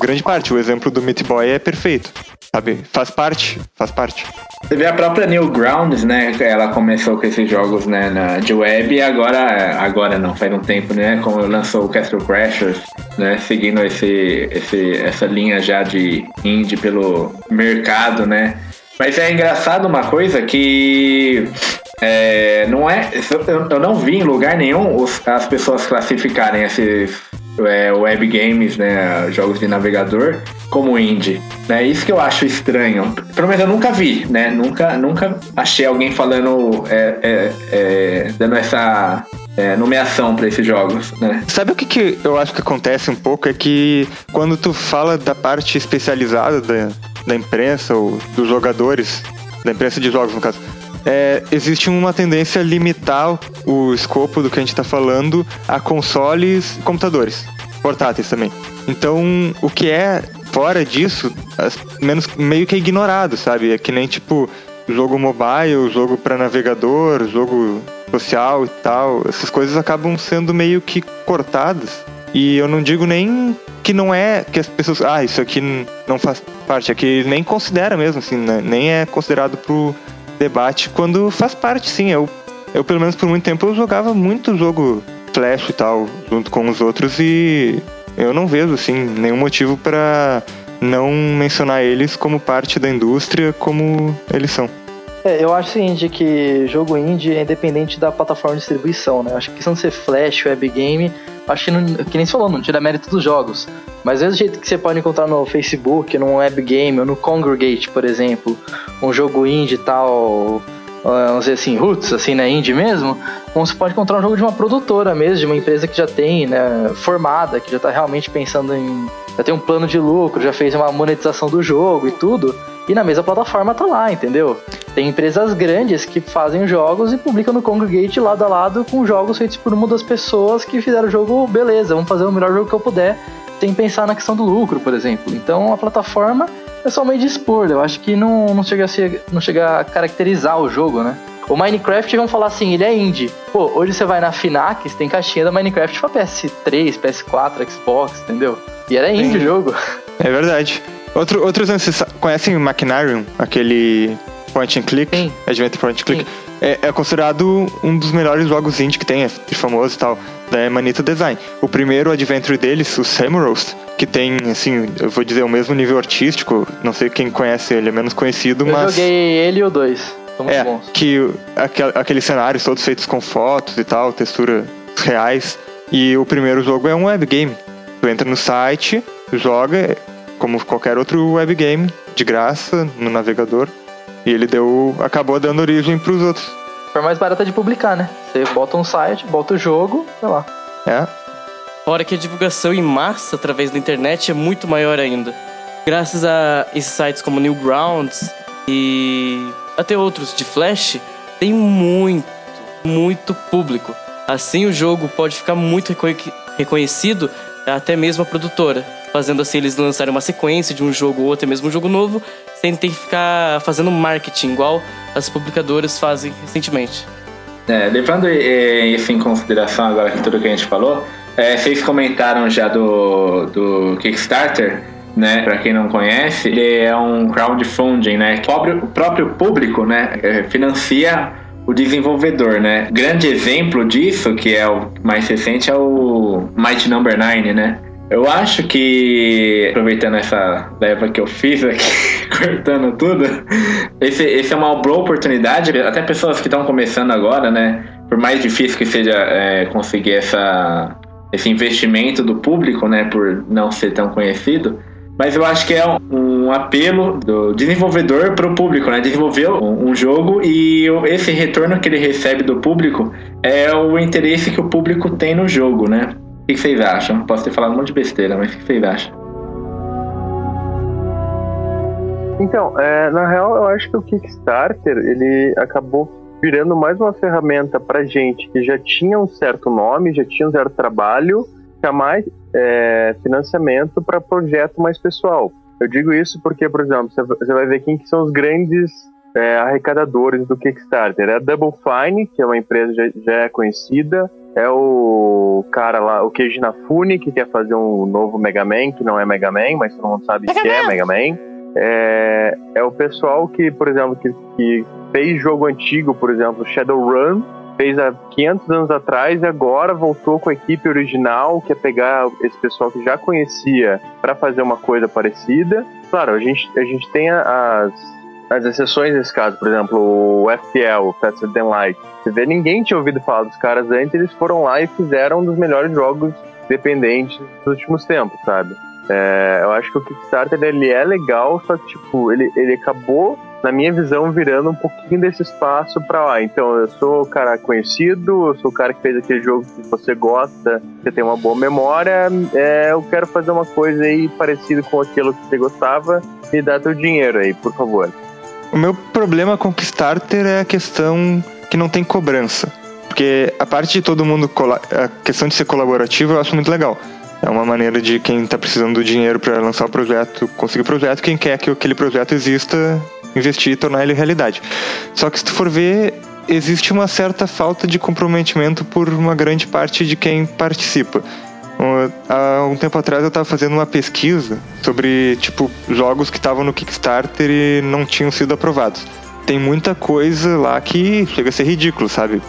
grande parte. O exemplo do Meat Boy é perfeito, sabe? Faz parte, faz parte. Você vê a própria Newgrounds, né? Ela começou com esses jogos né, na, de web e agora, agora não, faz um tempo, né? Como lançou o Castle Crashers, né? Seguindo esse, esse, essa linha já de indie pelo mercado, né? Mas é engraçado uma coisa que é, não é. Eu, eu não vi em lugar nenhum os- as pessoas classificarem esses é, web games, né? Jogos de navegador como indie. Né? Isso que eu acho estranho. Pelo menos eu nunca vi, né? Nunca, nunca achei alguém falando, é, é, é, dando essa é, nomeação para esses jogos, né? Sabe o que, que eu acho que acontece um pouco? É que quando tu fala da parte especializada da, da imprensa ou dos jogadores, da imprensa de jogos no caso, é, existe uma tendência a limitar o escopo do que a gente está falando a consoles e computadores, portáteis também. Então, o que é fora disso, menos, meio que é ignorado, sabe? É que nem tipo jogo mobile, jogo para navegador, jogo social e tal. Essas coisas acabam sendo meio que cortadas. E eu não digo nem que não é que as pessoas, ah, isso aqui não faz parte, é que nem considera mesmo assim, né? nem é considerado pro debate quando faz parte, sim. Eu eu pelo menos por muito tempo eu jogava muito jogo Flash e tal junto com os outros e eu não vejo assim nenhum motivo pra não mencionar eles como parte da indústria como eles são. É, eu acho o seguinte, que jogo indie é independente da plataforma de distribuição, né? Acho que de ser flash, web game, acho que, não, que nem você falou, não tira mérito dos jogos. Mas do mesmo jeito que você pode encontrar no Facebook, num web game, ou no Congregate, por exemplo, um jogo indie tal, ah, vamos dizer assim, roots, assim, né, indie mesmo, você pode encontrar um jogo de uma produtora mesmo, de uma empresa que já tem, né, formada, que já tá realmente pensando em... já tem um plano de lucro, já fez uma monetização do jogo e tudo, e na mesma plataforma tá lá, entendeu? Tem empresas grandes que fazem jogos e publicam no Congregate lado a lado com jogos feitos por uma das pessoas que fizeram o jogo, beleza, vamos fazer o melhor jogo que eu puder, sem pensar na questão do lucro, por exemplo. Então a plataforma é só meio de expor, eu acho que não, não, chega a ser, não chega a caracterizar o jogo, né? O Minecraft, vamos falar assim, ele é indie. Pô, hoje você vai na Finax, tem caixinha da Minecraft pra PS3, PS4, Xbox, entendeu? E era indie o jogo. É verdade. Outro, outros anos, vocês conhecem Machinarium? Aquele point and click? Sim. Adventure point and click? Sim. É, é considerado um dos melhores jogos indie que tem, é famoso e tal, da Manita Design. O primeiro adventure deles, o Samurust, que tem, assim, eu vou dizer, o mesmo nível artístico, não sei quem conhece ele, é menos conhecido, Eu mas... joguei ele e o 2. São muito É, bons. que aquel- aqueles cenários todos feitos com fotos e tal, texturas reais. E o primeiro jogo é um webgame. Tu entra no site, joga, como qualquer outro webgame, de graça, no navegador. E ele deu. acabou dando origem pros outros. Foi mais barata de publicar, né? Você bota um site, bota o jogo, sei lá. É. Fora que a divulgação em massa através da internet é muito maior ainda. Graças a esses sites como Newgrounds e até outros de Flash, tem muito, muito público. Assim o jogo pode ficar muito reconhe- reconhecido até mesmo a produtora, fazendo assim eles lançarem uma sequência de um jogo ou até mesmo um jogo novo, sem ter que ficar fazendo marketing igual as publicadoras fazem recentemente. É, levando isso em consideração agora que tudo que a gente falou, eh, vocês comentaram já do, do Kickstarter, né? Para quem não conhece, ele é um crowdfunding, né? O próprio, público, né? eh, Financia o desenvolvedor, né? Grande exemplo disso, que é o mais recente, é o Might Number 9, né? Eu acho que, aproveitando essa leva que eu fiz aqui, [laughs] cortando tudo, esse, esse é uma boa oportunidade, até pessoas que estão começando agora, né? Por mais difícil que seja é, conseguir essa, esse investimento do público, né? Por não ser tão conhecido, mas eu acho que é um, apelo do desenvolvedor para o público, né? Desenvolver um, jogo e esse retorno que ele recebe do público é o interesse que o público tem no jogo, né? O que vocês acham? Posso ter falado um monte de besteira, mas o que vocês acham? Então, é, na real, eu acho que o Kickstarter ele acabou virando mais uma ferramenta para gente que já tinha um certo nome, já tinha um certo trabalho, chamar é, financiamento para projeto mais pessoal. Eu digo isso porque, por exemplo, você vai ver quem que são os grandes é, arrecadadores do Kickstarter. É a Double Fine, que é uma empresa já, já é conhecida. É o cara lá, o Keiji Inafune, que quer fazer um novo Mega Man, que não é Mega Man, mas todo mundo sabe Mega que é Man. é Mega Man. É, é o pessoal que, por exemplo, que, que fez jogo antigo, por exemplo, Shadowrun, fez há 500 anos atrás e agora voltou com a equipe original, que é pegar esse pessoal que já conhecia para fazer uma coisa parecida. Claro, a gente, a gente tem as, as exceções nesse caso, por exemplo, o FPL, o Faster Than Light. Você vê, ninguém tinha ouvido falar dos caras antes, eles foram lá e fizeram um dos melhores jogos dependentes dos últimos tempos, sabe? É, eu acho que o Kickstarter ele é legal, só que tipo, ele, ele acabou, na minha visão, virando um pouquinho desse espaço para lá. Então, eu sou o cara conhecido, eu sou o cara que fez aquele jogo que você gosta, você tem uma boa memória, é, eu quero fazer uma coisa aí parecida com aquilo que você gostava, me dá teu dinheiro aí, por favor. O meu problema com o Kickstarter é a questão que não tem cobrança. Porque a parte de todo mundo, a questão de ser colaborativo eu acho muito legal. É uma maneira de quem está precisando do dinheiro para lançar o projeto conseguir o projeto, quem quer que aquele projeto exista, investir e tornar ele realidade. Só que se tu for ver, existe uma certa falta de comprometimento por uma grande parte de quem participa. Há um tempo atrás eu estava fazendo uma pesquisa sobre tipo jogos que estavam no Kickstarter e não tinham sido aprovados. Tem muita coisa lá que chega a ser ridículo, sabe?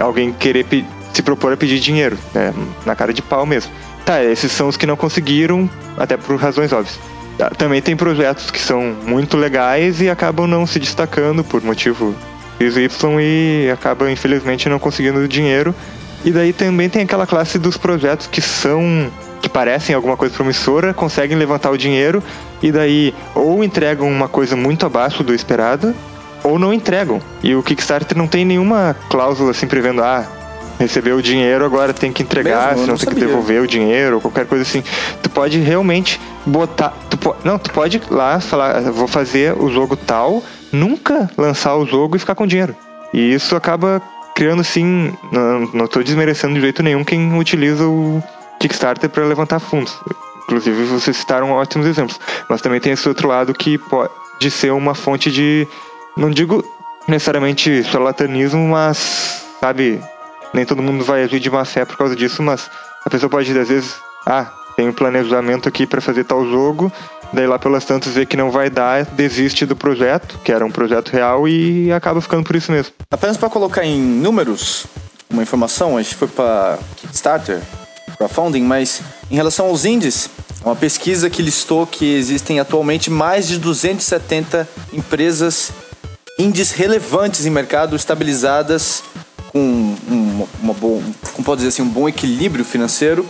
Alguém querer se propor a pedir dinheiro, né? na cara de pau mesmo. Tá, esses são os que não conseguiram, até por razões óbvias. Tá, também tem projetos que são muito legais e acabam não se destacando por motivo XY e acabam, infelizmente, não conseguindo dinheiro. E daí também tem aquela classe dos projetos que são. que parecem alguma coisa promissora, conseguem levantar o dinheiro e daí ou entregam uma coisa muito abaixo do esperado, ou não entregam. E o Kickstarter não tem nenhuma cláusula assim prevendo, ah, recebeu o dinheiro, agora tem que entregar, Mesmo, senão tem sabia. que devolver o dinheiro, qualquer coisa assim. Tu pode realmente botar. Tu po, não, tu pode ir lá falar, vou fazer o jogo tal, nunca lançar o jogo e ficar com dinheiro. E isso acaba criando assim. Não, tô desmerecendo de jeito nenhum quem utiliza o Kickstarter para levantar fundos. Inclusive, vocês citaram ótimos exemplos. Mas também tem esse outro lado que pode ser uma fonte de. Não digo necessariamente charlatanismo, mas, sabe, nem todo mundo vai agir de má fé por causa disso, mas a pessoa pode, às vezes, ah, tem um planejamento aqui para fazer tal jogo, daí lá pelas tantas vê que não vai dar, desiste do projeto, que era um projeto real, e acaba ficando por isso mesmo. Apenas para colocar em números uma informação, a gente foi para Kickstarter, crowdfunding, mas em relação aos indies, uma pesquisa que listou que existem atualmente mais de 270 empresas indies relevantes em mercado, estabilizadas com um, uma bom, como pode dizer assim, um bom equilíbrio financeiro.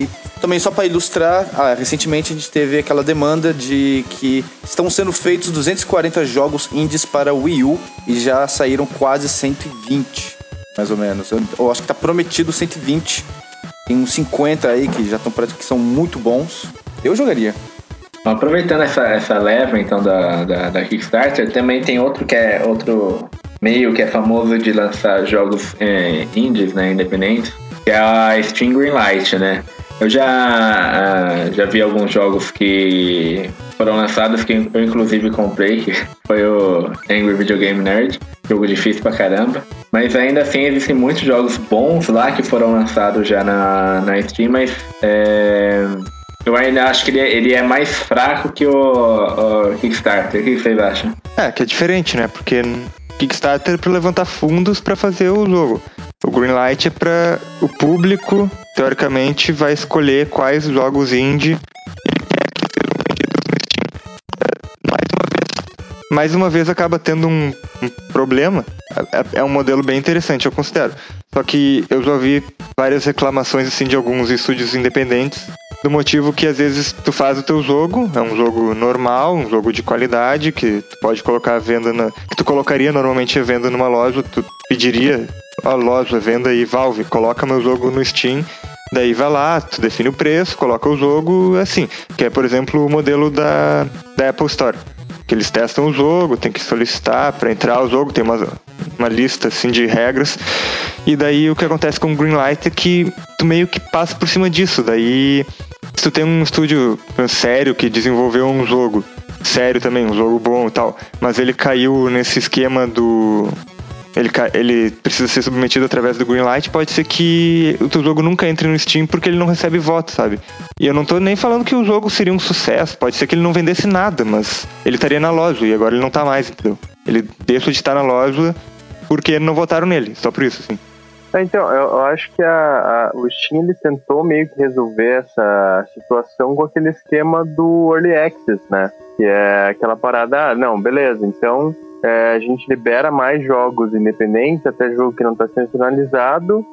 E também só para ilustrar, ah, recentemente a gente teve aquela demanda de que estão sendo feitos 240 jogos indies para Wii U e já saíram quase 120, mais ou menos. Eu, eu acho que está prometido 120. Tem uns 50 aí que já estão que são muito bons. Eu jogaria. Aproveitando essa, essa leva então da, da, da Kickstarter, também tem outro que é outro meio que é famoso de lançar jogos é, indies, né, independentes, que é a Steam Greenlight, né? Eu já, uh, já vi alguns jogos que foram lançados que eu inclusive comprei, que foi o Angry Video Game Nerd, jogo difícil pra caramba. Mas ainda assim existem muitos jogos bons lá que foram lançados já na, na Steam, mas é, eu ainda acho que ele é, ele é mais fraco que o, o Kickstarter. O que vocês acham? É, que é diferente, né? Porque Kickstarter para levantar fundos para fazer o jogo. O Greenlight é para o público, teoricamente, vai escolher quais jogos indie ele quer que sejam vendidos no Steam. É, mais uma vez, mais uma vez acaba tendo um, um problema. É, é, um modelo bem interessante, eu considero. Só que eu já ouvi várias reclamações assim de alguns estúdios independentes do motivo que às vezes tu faz o teu jogo, é um jogo normal, um jogo de qualidade, que tu pode colocar a venda na. que tu colocaria normalmente a venda numa loja, tu pediria a loja, venda e Valve, coloca meu jogo no Steam, daí vai lá, tu define o preço, coloca o jogo, assim, que é por exemplo o modelo da, da Apple Store. que eles testam o jogo, tem que solicitar para entrar o jogo, tem uma, uma lista assim de regras. E daí o que acontece com o Greenlight é que tu meio que passa por cima disso. Daí se tu tem um estúdio sério que desenvolveu um jogo sério também, um jogo bom e tal, mas ele caiu nesse esquema do ele, ele precisa ser submetido através do Greenlight, pode ser que o teu jogo nunca entre no Steam porque ele não recebe voto, sabe? E eu não tô nem falando que o jogo seria um sucesso, pode ser que ele não vendesse nada, mas ele estaria na loja e agora ele não tá mais, entendeu? Ele deixa de estar na loja porque não votaram nele, só por isso, assim. É, Então, eu, acho que a, a- o Steam ele tentou meio que resolver essa situação com aquele esquema do Early Access, né? Que é aquela parada, ah, não, beleza, então é, a gente libera mais jogos independentes, até jogo que não está sendo finalizado,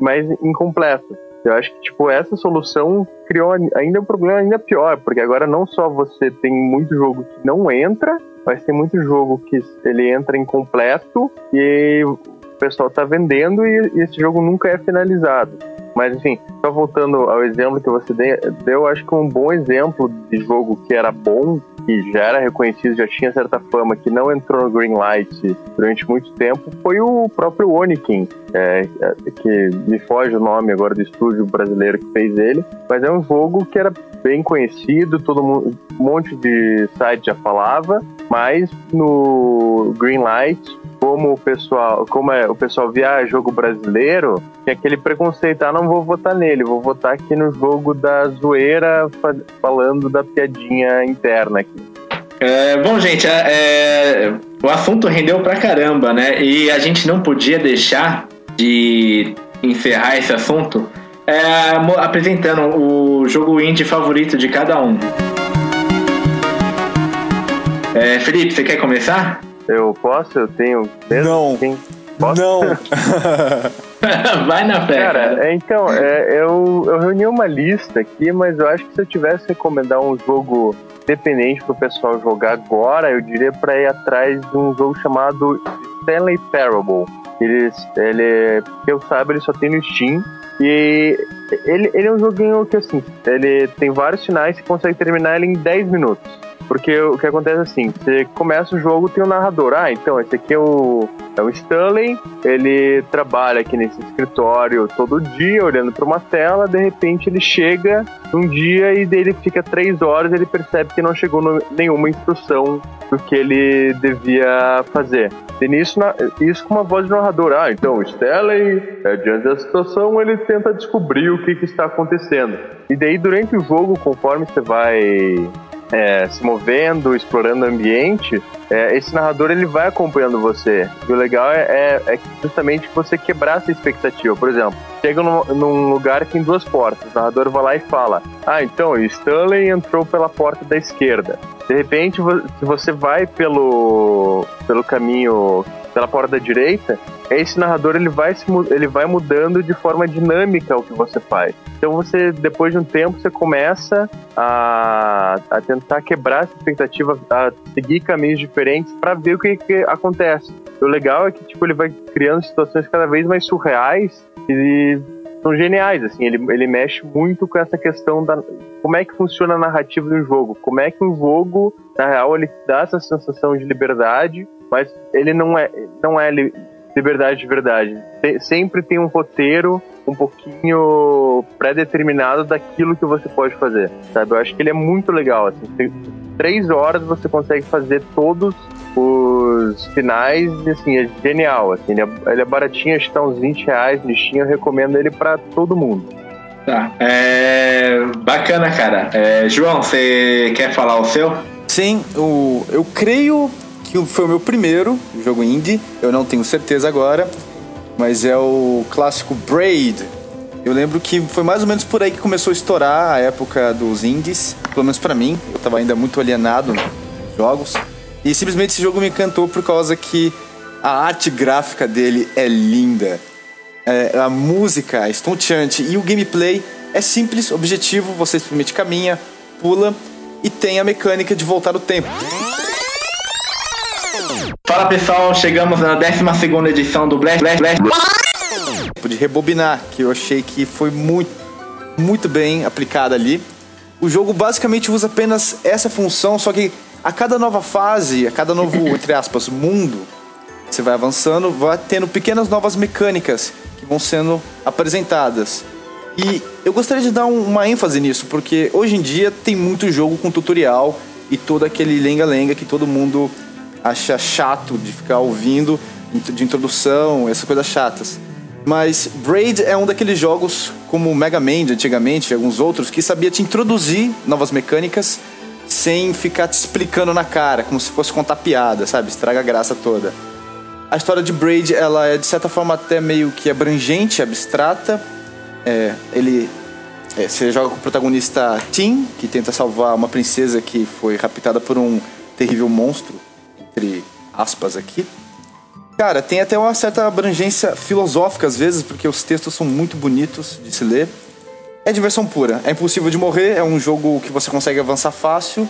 mas incompleto. Eu acho que, tipo, essa solução criou ainda um problema ainda pior, porque agora não só você tem muito jogo que não entra, mas tem muito jogo que ele entra incompleto e pessoal tá vendendo e, e esse jogo nunca é finalizado. Mas enfim, só voltando ao exemplo que você de- deu, acho que um bom exemplo de jogo que era bom, que já era reconhecido, já tinha certa fama, que não entrou no Greenlight durante muito tempo, foi o próprio Onikin, é, é, que me foge o nome agora do estúdio brasileiro que fez ele, mas é um jogo que era bem conhecido, todo mundo, um monte de site já falava, mas no Greenlight como o pessoal, como é, o pessoal via jogo brasileiro, tinha aquele preconceito, ah, não vou votar nele, vou votar aqui no jogo da zoeira, fa- falando da piadinha interna aqui. É, bom, gente, é, é, o assunto rendeu pra caramba, né? E a gente não podia deixar de encerrar esse assunto é, apresentando o jogo indie favorito de cada um. É, Felipe, você quer começar? Eu posso? Eu tenho. Não. Quem? Posso? Não. [laughs] Vai na fé. Cara, é, então, é, eu, eu reuni uma lista aqui, mas eu acho que se eu tivesse que recomendar um jogo dependente pro pessoal jogar agora, eu diria pra ir atrás de um jogo chamado Stanley Parable. Ele, ele, que eu saiba, ele só tem no Steam. E ele, ele é um joguinho que, assim, ele tem vários finais e consegue terminar ele em 10 minutos. Porque o que acontece é assim, você começa o jogo, tem um narrador. Ah, então, esse aqui é o, é o Stanley, ele trabalha aqui nesse escritório todo dia, olhando para uma tela, de repente ele chega um dia e dele fica três horas ele percebe que não chegou no- nenhuma instrução do que ele devia fazer. E nisso, na- isso com uma voz de narrador. Ah, então o Stanley, é, diante da situação, ele tenta descobrir o que, que está acontecendo. E daí, durante o jogo, conforme você vai é, se movendo, explorando o ambiente, é, esse narrador ele vai acompanhando você. E o legal é, é, é justamente você quebrar essa expectativa. Por exemplo, chega num, num lugar que tem duas portas, o narrador vai lá e fala: Ah, então, o Stanley entrou pela porta da esquerda. De repente, se você vai pelo, pelo caminho, pela porta da direita, esse narrador ele vai, se, ele vai mudando de forma dinâmica o que você faz. Então você, depois de um tempo, você começa a, a tentar quebrar essa expectativa, a seguir caminhos diferentes para ver o que, que acontece. O legal é que tipo, ele vai criando situações cada vez mais surreais e são geniais, assim, ele, ele mexe muito com essa questão da como é que funciona a narrativa do jogo, como é que um jogo, na real, ele dá essa sensação de liberdade, mas ele não é, não é li- liberdade de verdade. Te- sempre tem um roteiro um pouquinho pré-determinado daquilo que você pode fazer, sabe? Eu acho que ele é muito legal, assim, tem- três horas você consegue fazer todos os finais e assim, é genial, assim, ele é, ele é baratinho, acho que tá uns 20 reais no Steam, eu recomendo ele pra todo mundo. Tá. É, bacana, cara. É, João, você quer falar o seu? Sim, o, eu creio que foi o meu primeiro jogo indie, eu não tenho certeza agora, mas é o clássico Braid. Eu lembro que foi mais ou menos por aí que começou a estourar a época dos indies, pelo menos pra mim, eu tava ainda muito alienado nos jogos. E simplesmente esse jogo me encantou por causa que a arte gráfica dele é linda. É, a música é estonteante e o gameplay é simples, objetivo, você simplesmente caminha, pula e tem a mecânica de voltar o tempo. Fala pessoal, chegamos na 12 edição do Blast Blast Blast. De rebobinar, que eu achei que foi muito, muito bem aplicada ali. O jogo basicamente usa apenas essa função, só que a cada nova fase, a cada novo, [laughs] entre aspas, mundo, você vai avançando, vai tendo pequenas novas mecânicas que vão sendo apresentadas. E eu gostaria de dar um- uma ênfase nisso, porque hoje em dia tem muito jogo com tutorial e todo aquele lenga-lenga que todo mundo acha chato de ficar ouvindo, de introdução, essas coisas chatas. Mas Braid é um daqueles jogos, como Mega Man de antigamente e alguns outros, que sabia te introduzir novas mecânicas sem ficar te explicando na cara, como se fosse contar piada, sabe? Estraga a graça toda. A história de Braid, ela é de certa forma até meio que abrangente, abstrata. É, ele é, você joga com o protagonista Tim, que tenta salvar uma princesa que foi raptada por um terrível monstro, entre aspas aqui. Cara, tem até uma certa abrangência filosófica às vezes, porque os textos são muito bonitos de se ler. É diversão pura, é impossível de morrer, é um jogo que você consegue avançar fácil.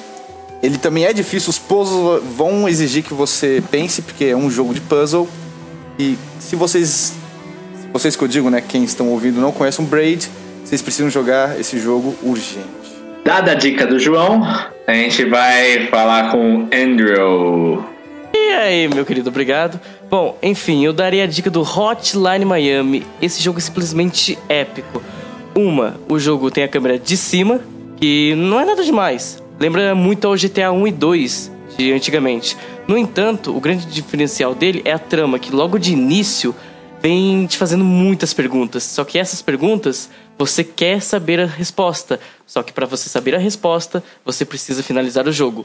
Ele também é difícil, os puzzles vão exigir que você pense, porque é um jogo de puzzle. E se vocês, vocês que eu digo, né, quem estão ouvindo não conhecem Braid, vocês precisam jogar esse jogo urgente. Dada a dica do João, a gente vai falar com o Andrew. E aí, meu querido, obrigado. Bom, enfim, eu daria a dica do Hotline Miami. Esse jogo é simplesmente épico. Uma, o jogo tem a câmera de cima, que não é nada demais. Lembra muito ao GTA 1 e 2 de antigamente. No entanto, o grande diferencial dele é a trama, que logo de início vem te fazendo muitas perguntas. Só que essas perguntas você quer saber a resposta. Só que para você saber a resposta, você precisa finalizar o jogo.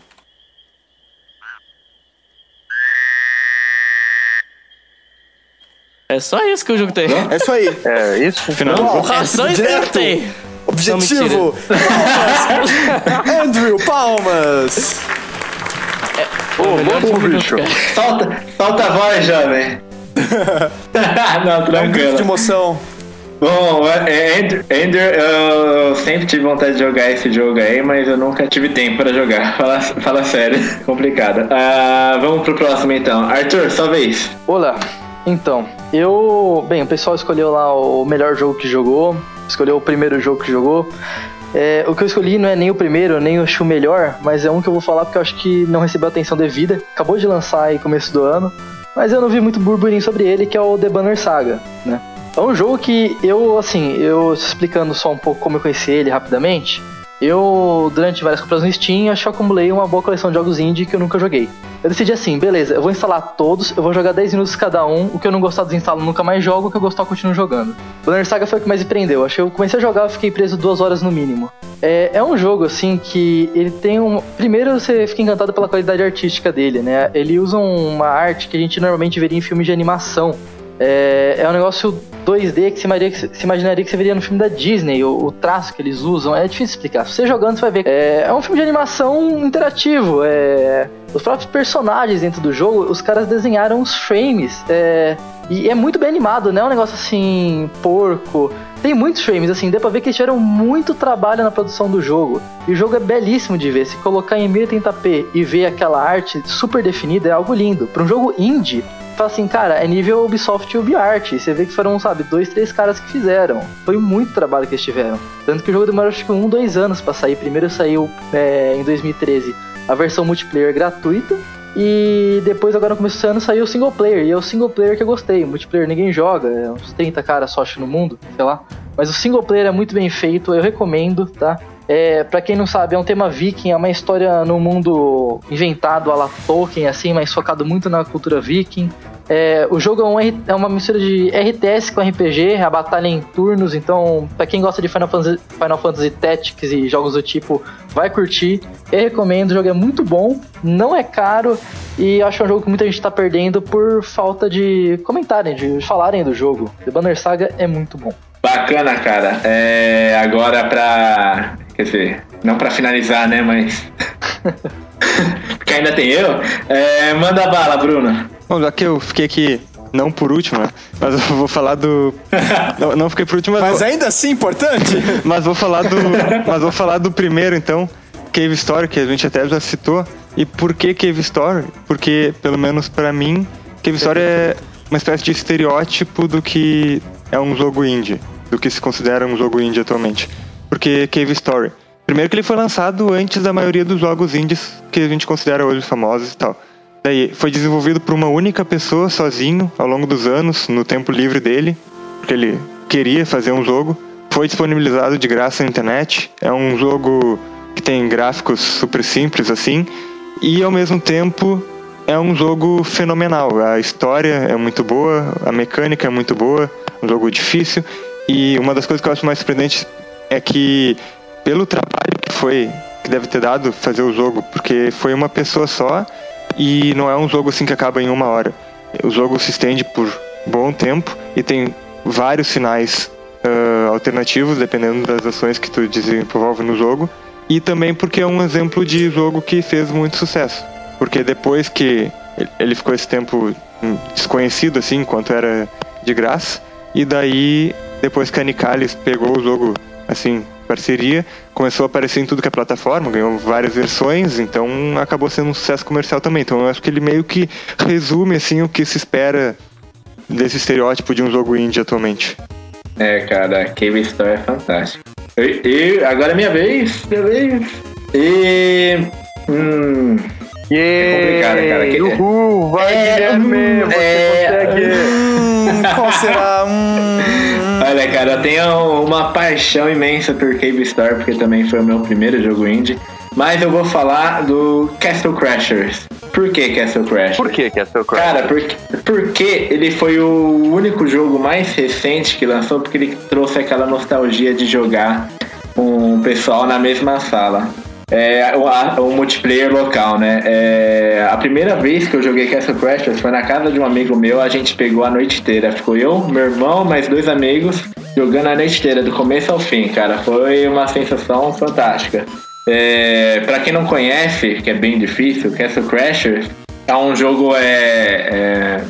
É só isso que o jogo tem. É isso aí. É isso? Final Uau, É só rápido, isso que o jogo direto. tem. Objetivo. Palmas. [laughs] Andrew, palmas. Ô, louco, bicho. Solta, solta a voz, jovem. [laughs] Não, É um grito de tranquilo. emoção. Bom, é, Andrew, Andrew, eu sempre tive vontade de jogar esse jogo aí, mas eu nunca tive tempo pra jogar. [laughs] Fala, fala sério, complicado. Ah, vamos pro próximo então. Arthur, sua vez. Olá. Então, eu. Bem, o pessoal escolheu lá o melhor jogo que jogou, escolheu o primeiro jogo que jogou. É, o que eu escolhi não é nem o primeiro, nem acho o melhor, mas é um que eu vou falar porque eu acho que não recebeu atenção devida. Acabou de lançar aí começo do ano, mas eu não vi muito burburinho sobre ele, que é o The Banner Saga, né? É um jogo que eu, assim, eu explicando só um pouco como eu conheci ele rapidamente. Eu, durante várias compras no Steam, acho que acumulei uma boa coleção de jogos indie que eu nunca joguei. Eu decidi assim, beleza, eu vou instalar todos, eu vou jogar 10 minutos cada um, o que eu não gostar desinstalo nunca mais jogo, o que eu gostar eu continuo jogando. Banner Saga foi o que mais me prendeu, acho que eu comecei a jogar eu fiquei preso duas horas no mínimo. É, é um jogo, assim, que ele tem um... Primeiro você fica encantado pela qualidade artística dele, né? Ele usa uma arte que a gente normalmente veria em filmes de animação. É, é um negócio 2D que se imaginaria que, se imaginaria que você veria no filme da Disney, o, o traço que eles usam, é difícil explicar. Você jogando, você vai ver. É, é um filme de animação interativo. É, os próprios personagens dentro do jogo, os caras desenharam os frames. É, e é muito bem animado, né? É um negócio assim, porco. Tem muitos frames, assim, dá pra ver que eles tiveram muito trabalho na produção do jogo. E o jogo é belíssimo de ver. Se colocar em 1080p e ver aquela arte super definida, é algo lindo. Para um jogo indie, fala assim, cara, é nível Ubisoft e UbiArt. Você vê que foram, sabe, dois, três caras que fizeram. Foi muito trabalho que eles tiveram. Tanto que o jogo demorou acho que um, dois anos pra sair. Primeiro saiu é, em 2013 a versão multiplayer gratuita. E depois, agora no começo do ano, saiu o single player. E é o single player que eu gostei. Multiplayer ninguém joga, é uns 30 caras só acho no mundo, sei lá. Mas o single player é muito bem feito, eu recomendo, tá? É, para quem não sabe, é um tema viking, é uma história no mundo inventado a la Tolkien, assim, mas focado muito na cultura viking. É, o jogo é, um, é uma mistura de RTS com RPG, a batalha em turnos, então, pra quem gosta de Final Fantasy, Final Fantasy Tactics e jogos do tipo, vai curtir. Eu recomendo, o jogo é muito bom, não é caro e acho um jogo que muita gente tá perdendo por falta de comentarem, de falarem do jogo. The Banner Saga é muito bom. Bacana, cara. É, agora pra. Quer dizer, não pra finalizar, né? Mas. [laughs] Porque ainda tem eu. É, manda bala, Bruno. Bom, já que eu fiquei aqui, não por último, né? Mas eu vou falar do. [laughs] Não, não fiquei por último, mas, Mas ainda assim importante. [laughs] mas vou falar do. Mas vou falar do primeiro, então. Cave Story, que a gente até já citou. E por que Cave Story? Porque, pelo menos pra mim, Cave Story é uma espécie de estereótipo do que é um jogo indie. Do que se considera um jogo indie atualmente. Porque Cave Story Primeiro que ele foi lançado antes da maioria dos jogos indies que a gente considera hoje famosos e tal. Daí foi desenvolvido por uma única pessoa sozinho ao longo dos anos, no tempo livre dele, porque ele queria fazer um jogo. Foi disponibilizado de graça na internet. É um jogo que tem gráficos super simples assim e ao mesmo tempo é um jogo fenomenal. A história é muito boa, a mecânica é muito boa, um jogo difícil e uma das coisas que eu acho mais surpreendente é que pelo trabalho que foi que deve ter dado fazer o jogo, porque foi uma pessoa só e não é um jogo assim que acaba em uma hora. O jogo se estende por bom tempo e tem vários sinais uh, alternativos dependendo das ações que tu desenvolve no jogo e também porque é um exemplo de jogo que fez muito sucesso. Porque depois que ele ficou esse tempo hum, desconhecido assim, enquanto era de graça, e daí depois que a Nicalis pegou o jogo assim parceria, começou a aparecer em tudo que é plataforma, ganhou várias versões, então acabou sendo um sucesso comercial também. Então eu acho que ele meio que resume assim o que se espera desse estereótipo de um jogo indie atualmente. É, cara, Cave Story é fantástico. E, e agora é minha vez, minha vez. E. Hum. É complicado, cara. Que, Uhul, vai, É, Guilherme, você é, consegue. Hum, [laughs] qual será? Hum, cara, eu tenho uma paixão imensa por Cave Story, porque também foi o meu primeiro jogo indie. Mas eu vou falar do Castle Crashers. Por que Castle Crashers? Por que que é seu crash? Cara, porque, porque ele foi o único jogo mais recente que lançou, porque ele trouxe aquela nostalgia de jogar com o pessoal na mesma sala. É, o, o multiplayer local, né? É, a primeira vez que eu joguei Castle Crashers foi na casa de um amigo meu, a gente pegou a noite inteira. Ficou eu, meu irmão, mais dois amigos, jogando a noite inteira, do começo ao fim, cara. Foi uma sensação fantástica. É, para quem não conhece, que é bem difícil, Castle Crashers é um jogo é, é,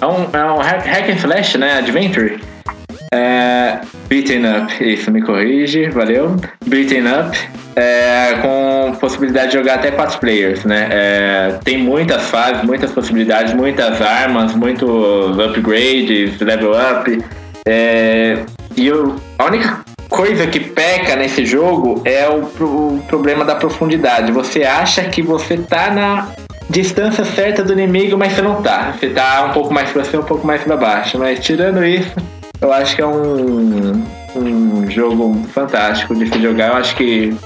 é um, é um hack and slash, né? Adventure. É, beaten up, isso me corrige, valeu. Beaten up, é, com possibilidade de jogar até quatro players, né? É, tem muitas fases, muitas possibilidades, muitas armas, muitos upgrades, level up. É, e eu, a única coisa que peca nesse jogo é o, o problema da profundidade. Você acha que você tá na distância certa do inimigo, mas você não tá. Você tá um pouco mais pra cima, um pouco mais pra baixo. Mas tirando isso, eu acho que é um, um jogo fantástico de se jogar. Eu acho que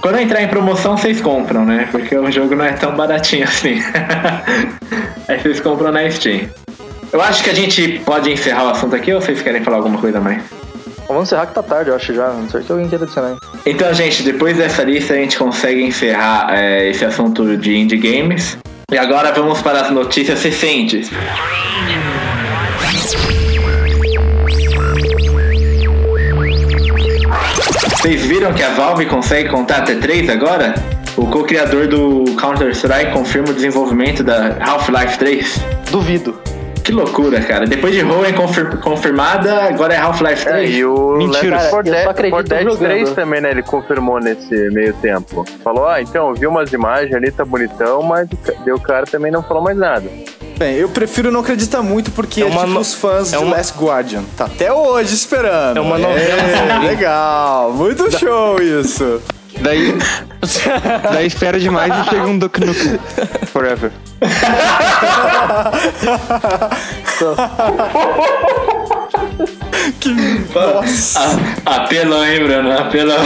quando entrar em promoção, vocês compram, né? Porque o jogo não é tão baratinho assim. [laughs] Aí vocês compram na Steam. Eu acho que a gente pode encerrar o assunto aqui ou vocês querem falar alguma coisa a mais? Vamos encerrar que tá tarde, eu acho já. Não sei que alguém queira adicionar. Então, gente, depois dessa lista a gente consegue encerrar é, esse assunto de indie games. E agora vamos para as notícias recentes. Vocês viram que a Valve consegue contar até 3 agora? O co-criador do Counter-Strike confirma o desenvolvimento da Half-Life 3. Duvido. Que loucura, cara. Depois de Hoenn confir- confirmada, agora é Half-Life É, 3. e o Mentira. Left 4 Cara, eu Dead, só acredito 4 Dead jogando. 3 também, né? Ele confirmou nesse meio tempo. Falou, ah, então, eu vi umas imagens ali, tá bonitão, mas o cara também não falou mais nada. Bem, eu prefiro não acreditar muito porque É é, uma tipo no- os fãs é de uma- Last Guardian. Tá até hoje esperando. É uma novela É, legal, muito show isso. Daí, [laughs] daí espera demais e chega um Duke Nukem Forever. [laughs] Que nossa. A- Apelão, hein, Bruno? Apelão.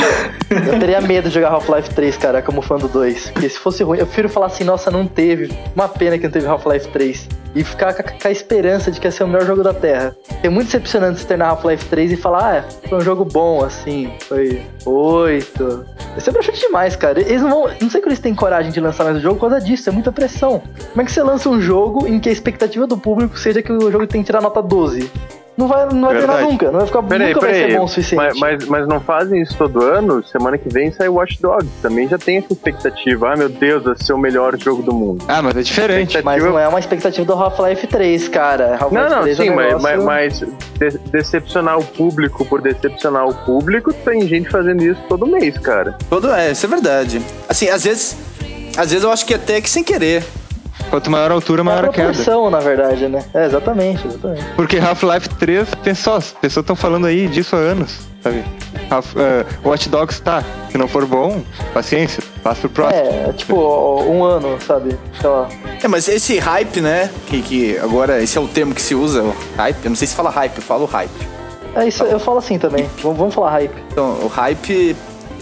Eu teria medo de jogar Half-Life 3, cara, como fã do 2. Porque se fosse ruim, eu prefiro falar assim, nossa, não teve. Uma pena que não teve Half-Life 3. E ficar com a, com a esperança de que ia ser o melhor jogo da Terra. É muito decepcionante você terminar Half-Life 3 e falar, ah, é, foi um jogo bom, assim, foi 8. Isso é broxante demais, cara. Eles não vão. Não sei que eles têm coragem de lançar mais o jogo por causa disso, é muita pressão. Como é que você lança um jogo em que a expectativa do público seja que o jogo tem que tirar nota 12? Não vai, não vai nunca, não vai ficar Peraí, nunca vai peraí. ser bom o suficiente. Mas, mas, mas não fazem isso todo ano? Semana que vem sai Watch Dogs. Também já tem essa expectativa. Ah, meu Deus, vai ser o melhor jogo do mundo. Ah, mas é diferente. Mas não é uma expectativa do Half-Life 3, cara. Half-Life Não, não, 3 sim, é um mas, mas, negócio- mas de- decepcionar o público por decepcionar o público, tem gente fazendo isso todo mês, cara. Todo, é, isso é verdade. Assim, às vezes. Às vezes eu acho que até que sem querer. Quanto maior a altura, É a maior a queda. proporção, na verdade, né? É, exatamente, exatamente. Porque Half-Life 3, pensa só, as pessoas estão falando aí disso há anos, sabe? Half, eh, Watch Dogs tá, se não for bom, paciência, passa pro próximo. É, tipo, ó, um ano, sabe? Sei lá. É, mas esse hype, né? Que, que agora esse é o termo que se usa, o hype. Eu não sei se fala hype, eu falo hype. É isso, eu falo assim também. Vamos, vamos falar hype. Então, o hype,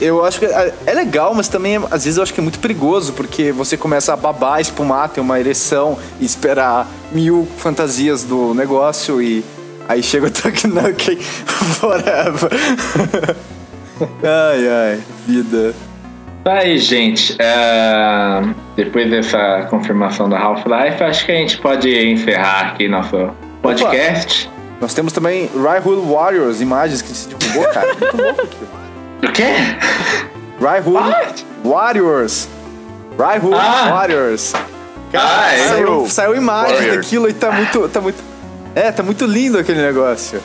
eu acho que é é legal, mas também às vezes eu acho que é muito perigoso, porque você começa a babar, espumar, ter uma ereção e esperar mil fantasias do negócio e aí chega o Tuck Nukem [laughs] forever. [laughs] ai, ai, vida. Tá aí, gente. É, Depois dessa confirmação da Half-Life, acho que a gente pode encerrar aqui nosso podcast. Nós temos também Rhyhul Warriors, imagens que se divulgou, cara. Muito louco aquilo. O quê? What? Warriors. Rhyhul Ah. Warriors. Ah, é? Saiu, saiu imagem Warriors. daquilo e tá muito, tá muito. É, tá muito lindo aquele negócio.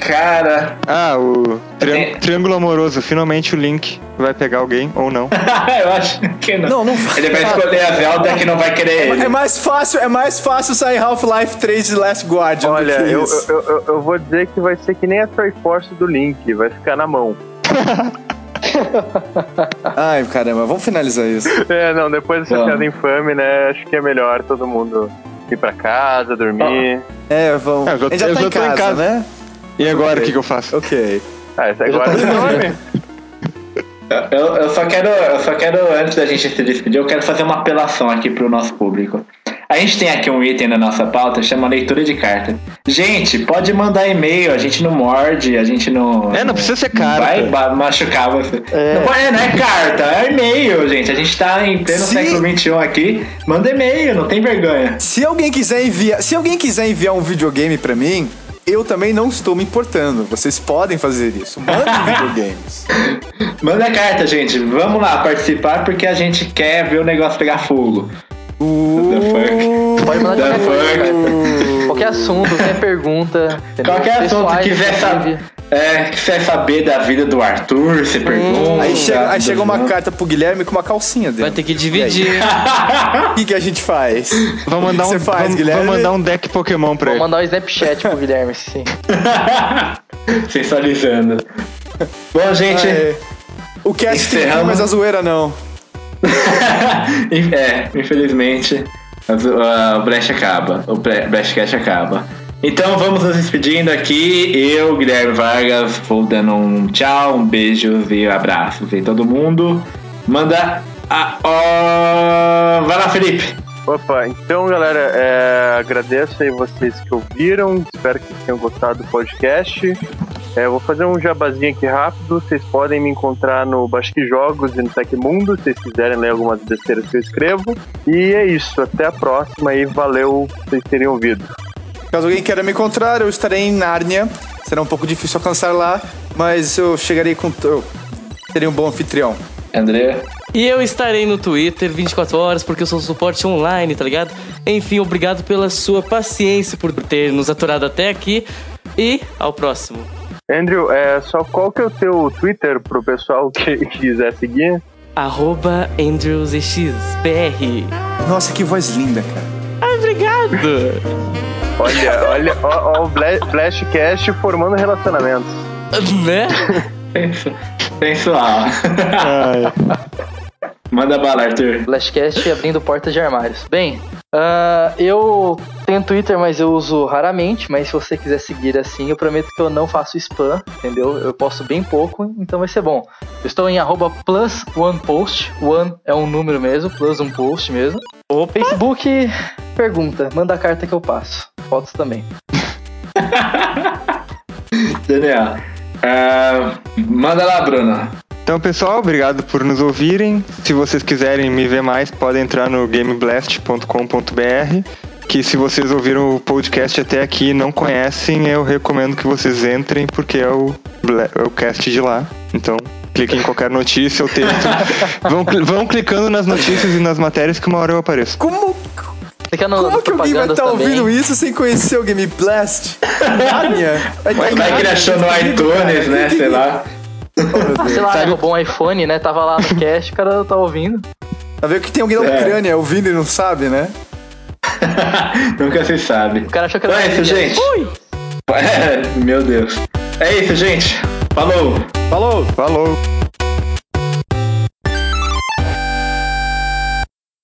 Cara, Ah, o triân- É. Triângulo Amoroso, finalmente o Link vai pegar alguém, ou não. [laughs] eu acho que não. Não, não vai. Ele vai escolher a Zelda que não vai querer ele. É mais fácil, é mais fácil sair Half-Life 3 de Last Guardian Olha, do que eu, eu, eu, eu vou dizer que vai ser que nem a Triforce do Link, vai ficar na mão. [laughs] Ai, caramba, vamos finalizar isso. É, não, depois dessa piada infame, né? Acho que é melhor todo mundo ir pra casa, dormir. É, vamos. É, eu já- a gente já eu tá já em tô em casa, casa. né? E agora, o Ok. que, que eu faço? Ok. Ah, já agora tô é enorme. Eu, eu só quero, eu só quero, antes da gente se despedir, eu quero fazer uma apelação aqui pro nosso público. A gente tem aqui um item na nossa pauta, chama leitura de carta. Gente, pode mandar e-mail, a gente não morde, a gente não. É, não precisa ser carta. Vai machucar você. É. Não, pode- não é carta, é e-mail, gente. A gente tá em pleno Sim. século XXI aqui. Manda e-mail, não tem vergonha. Se alguém quiser enviar, se alguém quiser enviar um videogame pra mim, eu também não estou me importando. Vocês podem fazer isso. Mandem [laughs] videogames. Manda carta, gente. Vamos lá participar porque a gente quer ver o negócio pegar fogo. Fuck? Pode mandar The qualquer coisa, fuck? cara. Qualquer assunto, qualquer pergunta. Qualquer assunto Pessoais, quiser saber, é, quiser saber da vida do Arthur, você pergunta. Aí chega, aí chega uma carta pro Guilherme com uma calcinha dentro. Vai ter que dividir. [laughs] O que, que a gente faz? Vamos mandar, O que um, você faz, vamos, Guilherme? vamos mandar um deck Pokémon pra Vou ele. mandar um Snapchat pro Guilherme, sim. [laughs] Sensualizando. Bom, gente. É, o cast tem Encerramos. mas a zoeira não. [laughs] é, infelizmente, o Blast acaba. O Bre- Blastcast acaba. Então vamos nos despedindo aqui. Eu, Guilherme Vargas, vou dando um tchau, um beijo e abraços em todo mundo. Manda. A, ó, vai lá, Felipe. Opa, então galera, é, agradeço aí vocês que ouviram, espero que tenham gostado do podcast. É, vou fazer um jabazinho aqui rápido, vocês podem me encontrar no Basque Jogos e no Tecmundo, se vocês quiserem ler algumas besteiras que eu escrevo. E é isso, até a próxima e valeu por vocês terem ouvido. Caso alguém queira me encontrar, eu estarei em Nárnia. Será um pouco difícil alcançar lá, mas eu chegarei com. Eu serei um bom anfitrião. André. E eu estarei no Twitter 24 horas porque eu sou suporte online, tá ligado? Enfim, obrigado pela sua paciência por ter nos aturado até aqui e ao próximo. Andrew, é, só qual que é o teu Twitter pro pessoal que [laughs] quiser seguir? Arroba AndrewsXBR. Nossa, que voz linda, cara. Obrigado! Olha, olha, ó, ó o Blastcast formando relacionamentos. né? Sensu- Sensual. [laughs] Manda bala, Arthur. Flashcast abrindo portas de armários. Bem, ah, eu tenho Twitter, mas eu uso raramente. Mas se você quiser seguir assim, eu prometo que eu não faço spam, entendeu? Eu posto bem pouco, então vai ser bom. Eu estou em arroba plus one post. One é um número mesmo, plus um post mesmo. Opa! Facebook, pergunta, manda a carta que eu passo. Fotos também. [laughs] Daniel. Ah, manda lá, Bruno. Então, pessoal, obrigado por nos ouvirem. Se vocês quiserem me ver mais, podem entrar no gameblast.com.br. Que se vocês ouviram o podcast até aqui e não conhecem, eu recomendo que vocês entrem, porque é o, é o cast de lá. Então, cliquem em qualquer notícia ou texto. [laughs] vão, vão clicando nas notícias e nas matérias que uma hora eu apareço. Como, como que alguém vai estar também. ouvindo isso sem conhecer o Game Blast? [laughs] Nárnia? Vai, tá Vai que ele Nárnia, achou no escondido, iTunes, né? Sei lá. Oh, Sei lá, roubou um iPhone, né? Tava lá no cast, o cara tá ouvindo. Tá vendo que tem alguém na. É. Ucrânia ouvindo e não sabe, né? [laughs] Nunca se sabe. O cara achou que era então é isso, gente. Ui! [laughs] É, meu Deus. É isso, gente. Falou. Falou. Falou.